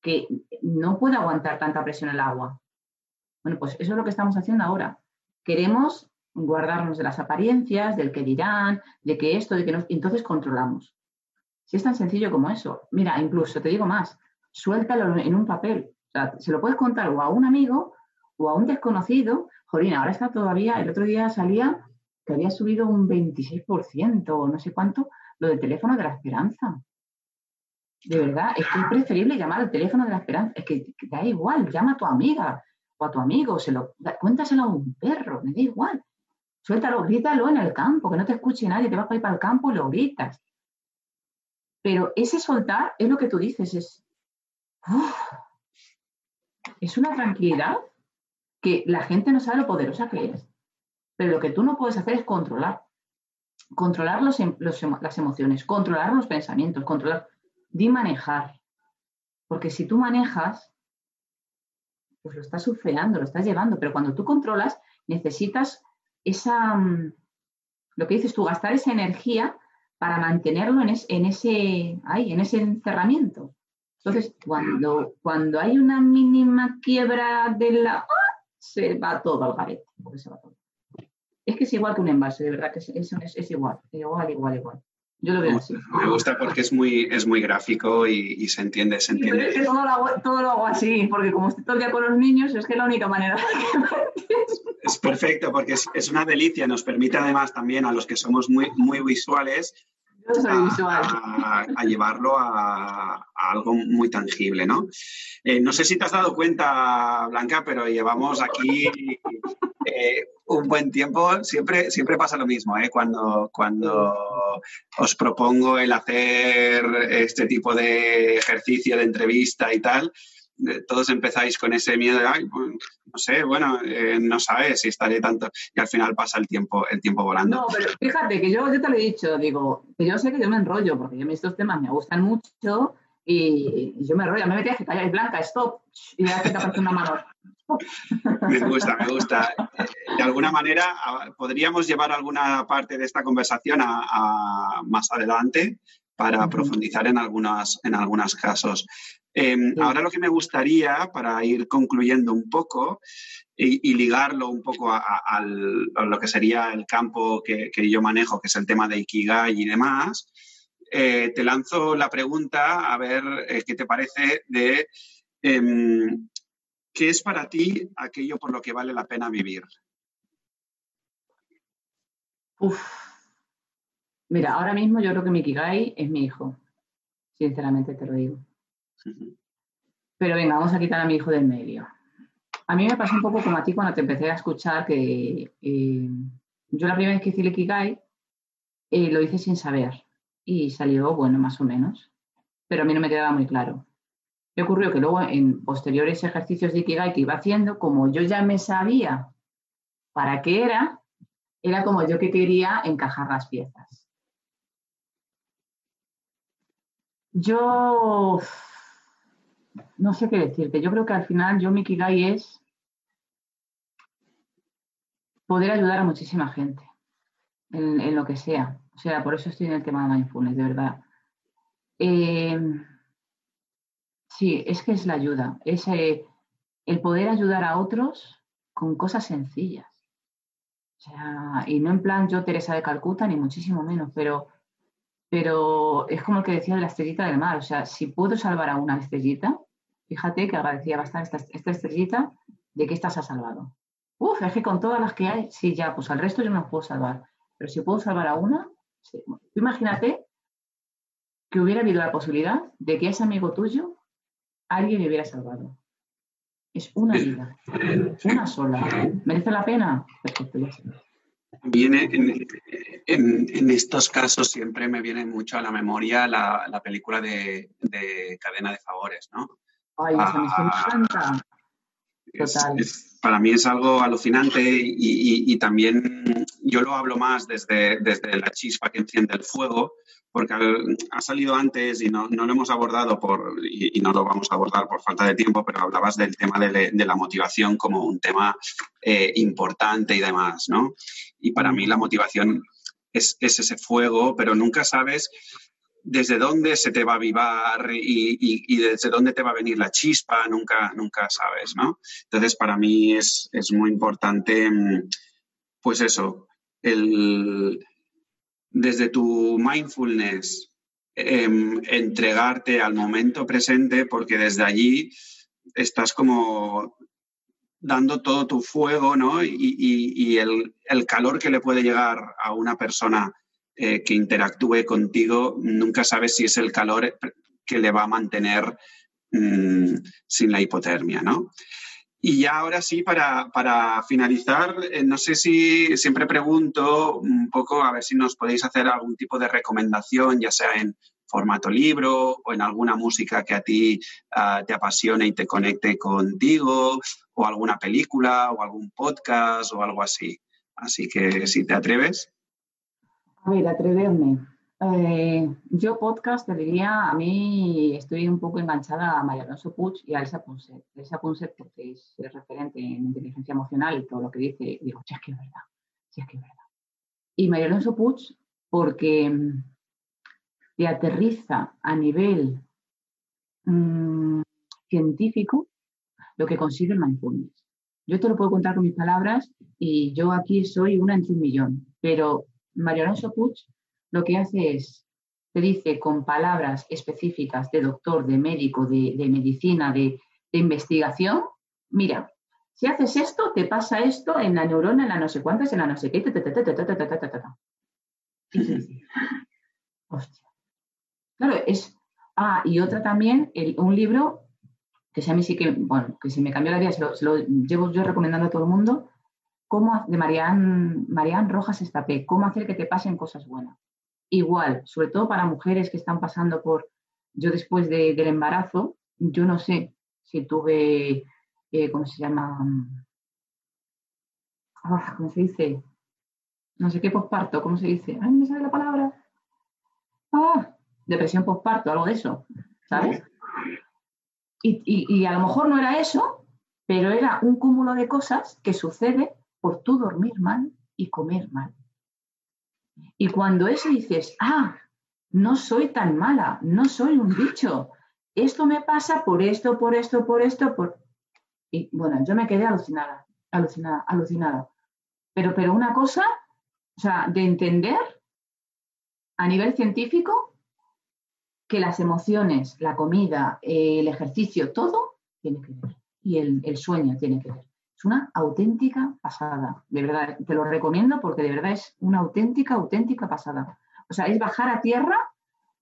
Que no puede aguantar tanta presión el agua. Bueno, pues eso es lo que estamos haciendo ahora. Queremos guardarnos de las apariencias, del que dirán, de que esto, de que no. Entonces controlamos. Si es tan sencillo como eso. Mira, incluso te digo más, suéltalo en un papel. Se lo puedes contar o a un amigo o a un desconocido. Jolín, ahora está todavía, el otro día salía que había subido un 26% o no sé cuánto lo del teléfono de la esperanza. De verdad, es preferible llamar al teléfono de la esperanza. Es que, da igual, llama a tu amiga o a tu amigo, se lo, cuéntaselo a un perro, me da igual. Suéltalo, grítalo en el campo, que no te escuche nadie, te vas para ir para el campo y lo gritas. Pero ese soltar es lo que tú dices, es, es una tranquilidad que la gente no sabe lo poderosa que es. Pero lo que tú no puedes hacer es controlar. Controlar los, em, las emociones, controlar los pensamientos, controlar. Di manejar. Porque si tú manejas, pues lo estás surfeando, lo estás llevando. Pero cuando tú controlas, necesitas esa, mm, lo que dices tú, gastar esa energía para mantenerlo en, en ese, ahí, en ese encerramiento. Entonces, cuando, cuando hay una mínima quiebra de la... ¡ah! se va todo al garete. Es que es igual que un envase, de verdad que es, es, igual, igual, igual, igual. Yo lo veo así. Me gusta porque es muy, es muy gráfico y, se entiende, se entiende. es que todo lo, hago, todo lo, hago, así, porque como estoy todo el día con los niños, es que es la única manera Es perfecto, porque es, es, una delicia. Nos permite además también a los que somos muy, muy visuales a, llevarlo a, algo muy tangible, ¿no? Eh, no sé si te has dado cuenta, Blanca, pero llevamos aquí eh, un buen tiempo. Siempre, siempre pasa lo mismo, ¿eh? Cuando, cuando os propongo el hacer este tipo de ejercicio de entrevista y tal, todos empezáis con ese miedo de, no sé, bueno, eh, no sabes si estaré tanto, y al final pasa el tiempo, el tiempo volando. No, pero fíjate que yo, yo te lo he dicho, digo, que yo sé que yo me enrollo, porque mí estos temas me gustan mucho y, yo me enrollo, me metí que calláis blanca, stop, y ya te aparece una mano. *laughs* me gusta, me gusta. De alguna manera, podríamos llevar alguna parte de esta conversación a, más adelante para profundizar en, algunas, en algunos casos. Em, ahora lo que me gustaría, para ir concluyendo un poco y, ligarlo un poco a, lo que sería el campo que, yo manejo, que es el tema de Ikigai y demás, eh, te lanzo la pregunta a ver eh, qué te parece de em, qué es para ti aquello por lo que vale la pena vivir. Mira, ahora mismo yo creo que mi Ikigai es mi hijo, sinceramente te lo digo. Pero venga, vamos a quitar a mi hijo del medio. A mí me pasó un poco como a ti cuando te empecé a escuchar que eh, yo la primera vez que hice el Ikigai eh, lo hice sin saber y salió, bueno, más o menos, pero a mí no me quedaba muy claro. ¿Qué ocurrió? Que luego en posteriores ejercicios de Ikigai que iba haciendo, como yo ya me sabía para qué era, era como yo que quería encajar las piezas. Yo no sé qué decirte. Yo creo que al final yo mi Kigai es poder ayudar a muchísima gente en, lo que sea. O sea, por eso estoy en el tema de mindfulness, de verdad. Eh, sí, es que es la ayuda, es eh, el poder ayudar a otros con cosas sencillas. O sea, y no en plan yo Teresa de Calcuta, ni muchísimo menos, pero, pero es como el que decía de la estrellita del mar. O sea, si puedo salvar a una estrellita, Fíjate que agradecía bastante esta, estrellita de que estas ha salvado. Uf, es que con todas las que hay, sí, ya, pues al resto yo no puedo salvar. Pero si puedo salvar a una, sí. imagínate que hubiera habido la posibilidad de que ese amigo tuyo alguien le hubiera salvado. Es una vida, una sola. ¿Merece la pena? Perfecto, ya Viene en, estos casos siempre me viene mucho a la memoria la, película de, de, Cadena de Favores, ¿no? Ay, ah, para mí es algo alucinante y, también yo lo hablo más desde, desde la chispa que enciende el fuego, porque ha salido antes y no, no lo hemos abordado por, y, no lo vamos a abordar por falta de tiempo, pero hablabas del tema de, la motivación como un tema eh, importante y demás, ¿no? Y para mí la motivación es, es ese fuego, pero nunca sabes desde dónde se te va a avivar y, desde dónde te va a venir la chispa, nunca, nunca sabes, ¿no? Entonces, para mí es, muy importante, mm, pues eso, el, desde tu mindfulness, em, entregarte al momento presente, porque desde allí estás como dando todo tu fuego, ¿no? Y, el, el, calor que le puede llegar a una persona eh, que interactúe contigo, nunca sabes si es el calor que le va a mantener mm, sin la hipotermia, ¿no? Y ya ahora sí, para, finalizar, eh, no sé si siempre pregunto un poco a ver si nos podéis hacer algún tipo de recomendación, ya sea en formato libro o en alguna música que a ti ah, te apasione y te conecte contigo, o alguna película o algún podcast o algo así. Así que si te atreves. A ver, atreverme. Eh, yo podcast te diría, a mí estoy un poco enganchada a María Alonso Puig y a Elsa Punset. Elsa Punset porque es, referente en inteligencia emocional y todo lo que dice, digo, si es que es verdad, si es que es verdad. Y María Alonso Puig porque mm, te aterriza a nivel mm, científico lo que consigue el mindfulness. Yo te lo puedo contar con mis palabras y yo aquí soy una entre un millón, pero María Alonso Puig lo que hace es, te dice con palabras específicas de doctor, de médico, de, medicina, de, investigación, mira, si haces esto, te pasa esto en la neurona, en la no sé cuántas, en la no sé qué, hostia. Claro, es... Ah, y otra también, un libro que si a mí sí que, bueno, que si me cambió la vida, se lo, llevo yo recomendando a todo el mundo, cómo, de Marianne, Rojas Estapé, cómo hacer que te pasen cosas buenas. Igual, sobre todo para mujeres que están pasando por, yo después del embarazo, yo no sé si tuve, eh, ¿cómo se llama? Ah, ¿Cómo se dice? No sé qué posparto, ¿cómo se dice? Ay, me sale la palabra. Ah, depresión posparto, algo de eso, ¿sabes? Y, a lo mejor no era eso, pero era un cúmulo de cosas que sucede por tú dormir mal y comer mal. Y cuando eso dices, ah, no soy tan mala, no soy un bicho, esto me pasa por esto, por esto, por esto, por... Y bueno, yo me quedé alucinada, alucinada, alucinada. Pero, pero una cosa, o sea, de entender a nivel científico que las emociones, la comida, el ejercicio, todo tiene que ver. Y el, sueño tiene que ver. Es una auténtica pasada. De verdad, te lo recomiendo porque de verdad es una auténtica, auténtica pasada. O sea, es bajar a tierra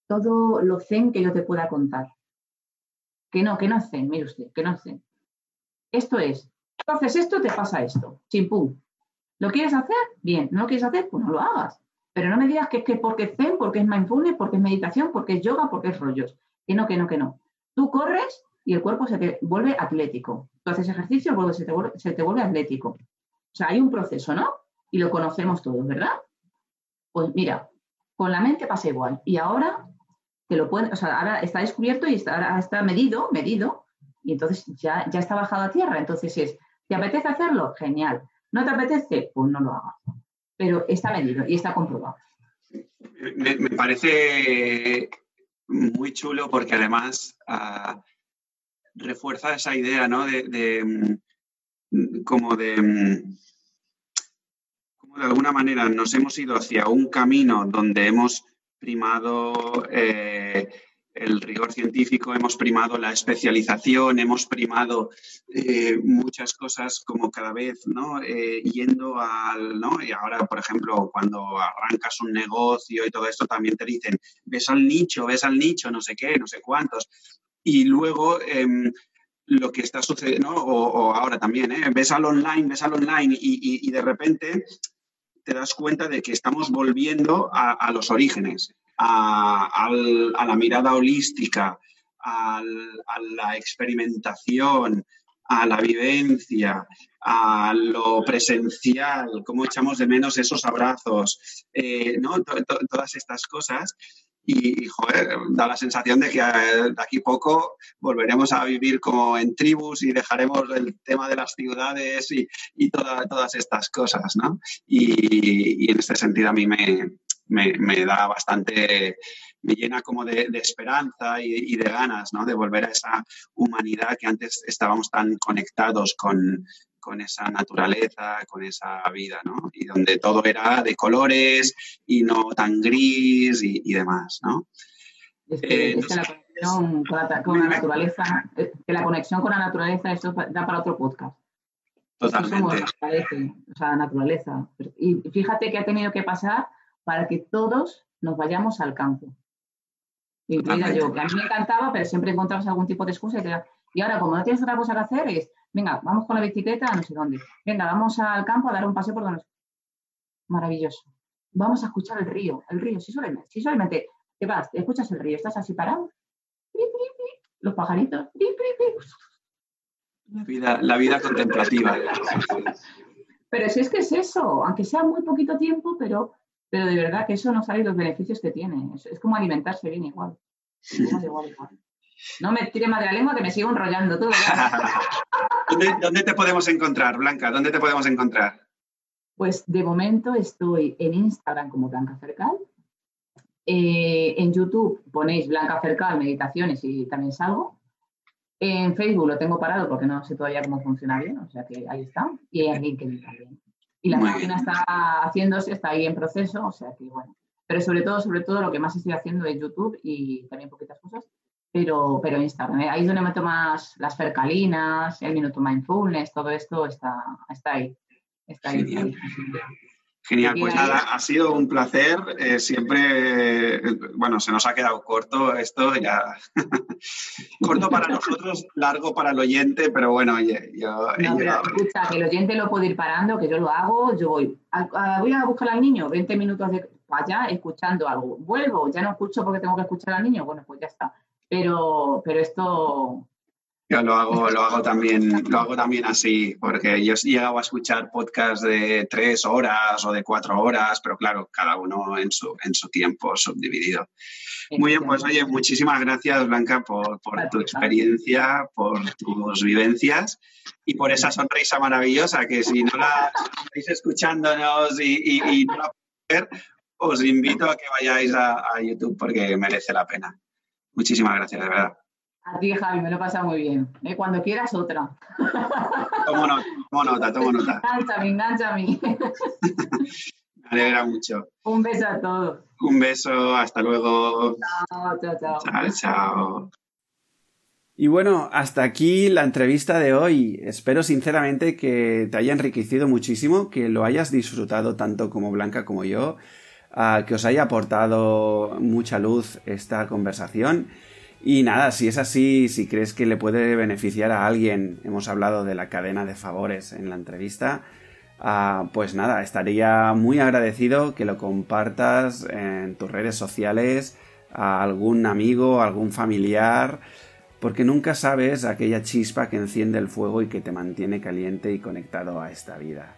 todo lo zen que yo te pueda contar. Que no, que no es zen, mire usted, que no zen. Esto es, haces esto, te pasa esto. Chimpú. ¿Lo quieres hacer? Bien. ¿No lo quieres hacer? Pues no lo hagas. Pero no me digas que es que porque es zen, porque es mindfulness, porque es meditación, porque es yoga, porque es rollos. Que no, que no, que no. Tú corres y el cuerpo se te vuelve atlético. Tú haces ejercicio, y se te, vuelve, se te vuelve atlético. O sea, hay un proceso, ¿no? Y lo conocemos todos, ¿verdad? Pues mira, con la mente pasa igual. Y ahora te lo pueden, o sea, ahora está descubierto y está, está medido, medido, y entonces ya, ya está bajado a tierra. Entonces es, ¿te apetece hacerlo? Genial. ¿No te apetece? Pues no lo hagas pero está medido y está comprobado. Me, parece muy chulo porque además ah, refuerza esa idea, ¿no? De, mm, como de mm, de alguna manera nos hemos ido hacia un camino donde hemos primado eh, el rigor científico, hemos primado la especialización, hemos primado eh, muchas cosas como cada vez, ¿no? Eh, yendo al, ¿no? Y ahora, por ejemplo, cuando arrancas un negocio y todo esto, también te dicen, ves al nicho, ves al nicho, no sé qué, no sé cuántos. Y luego... Em, lo que está sucediendo, o, ahora también, ¿eh? ves al online, ves al online y, de repente te das cuenta de que estamos volviendo a los orígenes a, la mirada holística, a la experimentación, a la vivencia, a lo presencial, cómo echamos de menos esos abrazos, eh, ¿no? todas estas cosas. Y, joder, da la sensación de que eh, de aquí poco volveremos a vivir como en tribus y dejaremos el tema de las ciudades y, todas estas cosas, ¿no? y, en este sentido a mí me, me, da bastante me llena como de, esperanza y, de ganas, ¿no? De volver a esa humanidad que antes estábamos tan conectados con, esa naturaleza, con esa vida, ¿no? Y donde todo era de colores y no tan gris y, demás, ¿no? Es que, eh, la conexión con la, naturaleza, eh, que la conexión con la naturaleza, eso da para otro podcast. Totalmente. o sea, naturaleza. Y fíjate que ha tenido que pasar para que todos nos vayamos al campo. Incluida yo, que a mí me encantaba, pero siempre encontrabas algún tipo de excusa. Y, ahora, como no tienes otra cosa que hacer, es, venga, vamos con la bicicleta a no sé dónde. Venga, vamos al campo a dar un paseo por donde... Maravilloso. Vamos a escuchar el río, el río, si solamente, si solamente te vas, escuchas el río, estás así parado, los pajaritos, la vida, la vida contemplativa. Pero si es que es eso, aunque sea muy poquito tiempo, pero pero de verdad que eso no sabe los beneficios que tiene. Es, como alimentarse bien igual. No me tire más de la lengua que me sigo enrollando todo. *laughs* ¿Dónde, te podemos encontrar, Blanca? ¿Dónde te podemos encontrar? Pues de momento estoy en Instagram como Blanca Cercal. Eh, en YouTube ponéis Blanca Cercal Meditaciones y también salgo. En Facebook lo tengo parado porque no sé todavía cómo funciona bien, o sea que ahí está. Y en LinkedIn también. Y la página está haciéndose, está ahí en proceso, o sea que bueno. Pero sobre todo, sobre todo, lo que más estoy haciendo es YouTube y también poquitas cosas, pero, pero Instagram. ¿eh? Ahí es donde meto más las fercalinas, el minuto mindfulness, todo esto está, está ahí. Está ahí. Genial, pues nada, ha sido un placer. Eh, siempre, bueno, se nos ha quedado corto esto, ya. *laughs* corto para nosotros, largo para el oyente, pero bueno, oye, yo. escucha, que el oyente lo puede ir parando, que yo lo hago, yo voy. voy a buscar al niño, 20 minutos de allá escuchando algo. Vuelvo, ya no escucho porque tengo que escuchar al niño, bueno, pues ya está. Pero, pero esto, yo lo hago, lo hago también, lo hago también así, porque yo he llegado a escuchar podcasts de tres horas o de cuatro horas, pero claro, cada uno en su, en su tiempo subdividido. Muy bien, pues oye, muchísimas gracias, Blanca, por, tu experiencia, por tus vivencias y por esa sonrisa maravillosa que si no la estáis escuchándonos y, y, no la podéis ver, os invito a que vayáis a, a YouTube porque merece la pena. Muchísimas gracias, de verdad. A ti, Javi, me lo pasa muy bien. ¿eh? Cuando quieras, otra. Tomo nota, tomo nota, tomo nota. Enganchame, enganchame. *laughs* me alegra mucho. Un beso a todos. Un beso, hasta luego. Chao, chao, chao. Chao, chao. Y bueno, hasta aquí la entrevista de hoy. Espero sinceramente que te haya enriquecido muchísimo, que lo hayas disfrutado tanto como Blanca como yo, que os haya aportado mucha luz esta conversación y nada, si es así, si crees que le puede beneficiar a alguien, hemos hablado de la cadena de favores en la entrevista, ah, pues nada, estaría muy agradecido que lo compartas en tus redes sociales a algún amigo, algún familiar, porque nunca sabes aquella chispa que enciende el fuego y que te mantiene caliente y conectado a esta vida.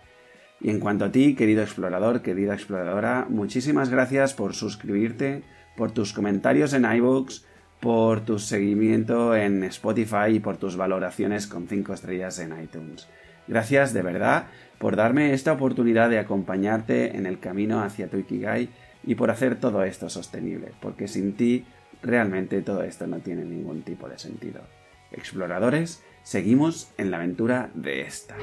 Y en cuanto a ti, querido explorador, querida exploradora, muchísimas gracias por suscribirte, por tus comentarios en iVoox, por tu seguimiento en Spotify y por tus valoraciones con 5 estrellas en iTunes. Gracias de verdad por darme esta oportunidad de acompañarte en el camino hacia tu Ikigai y por hacer todo esto sostenible, porque sin ti realmente todo esto no tiene ningún tipo de sentido. Exploradores, seguimos en la aventura de esta.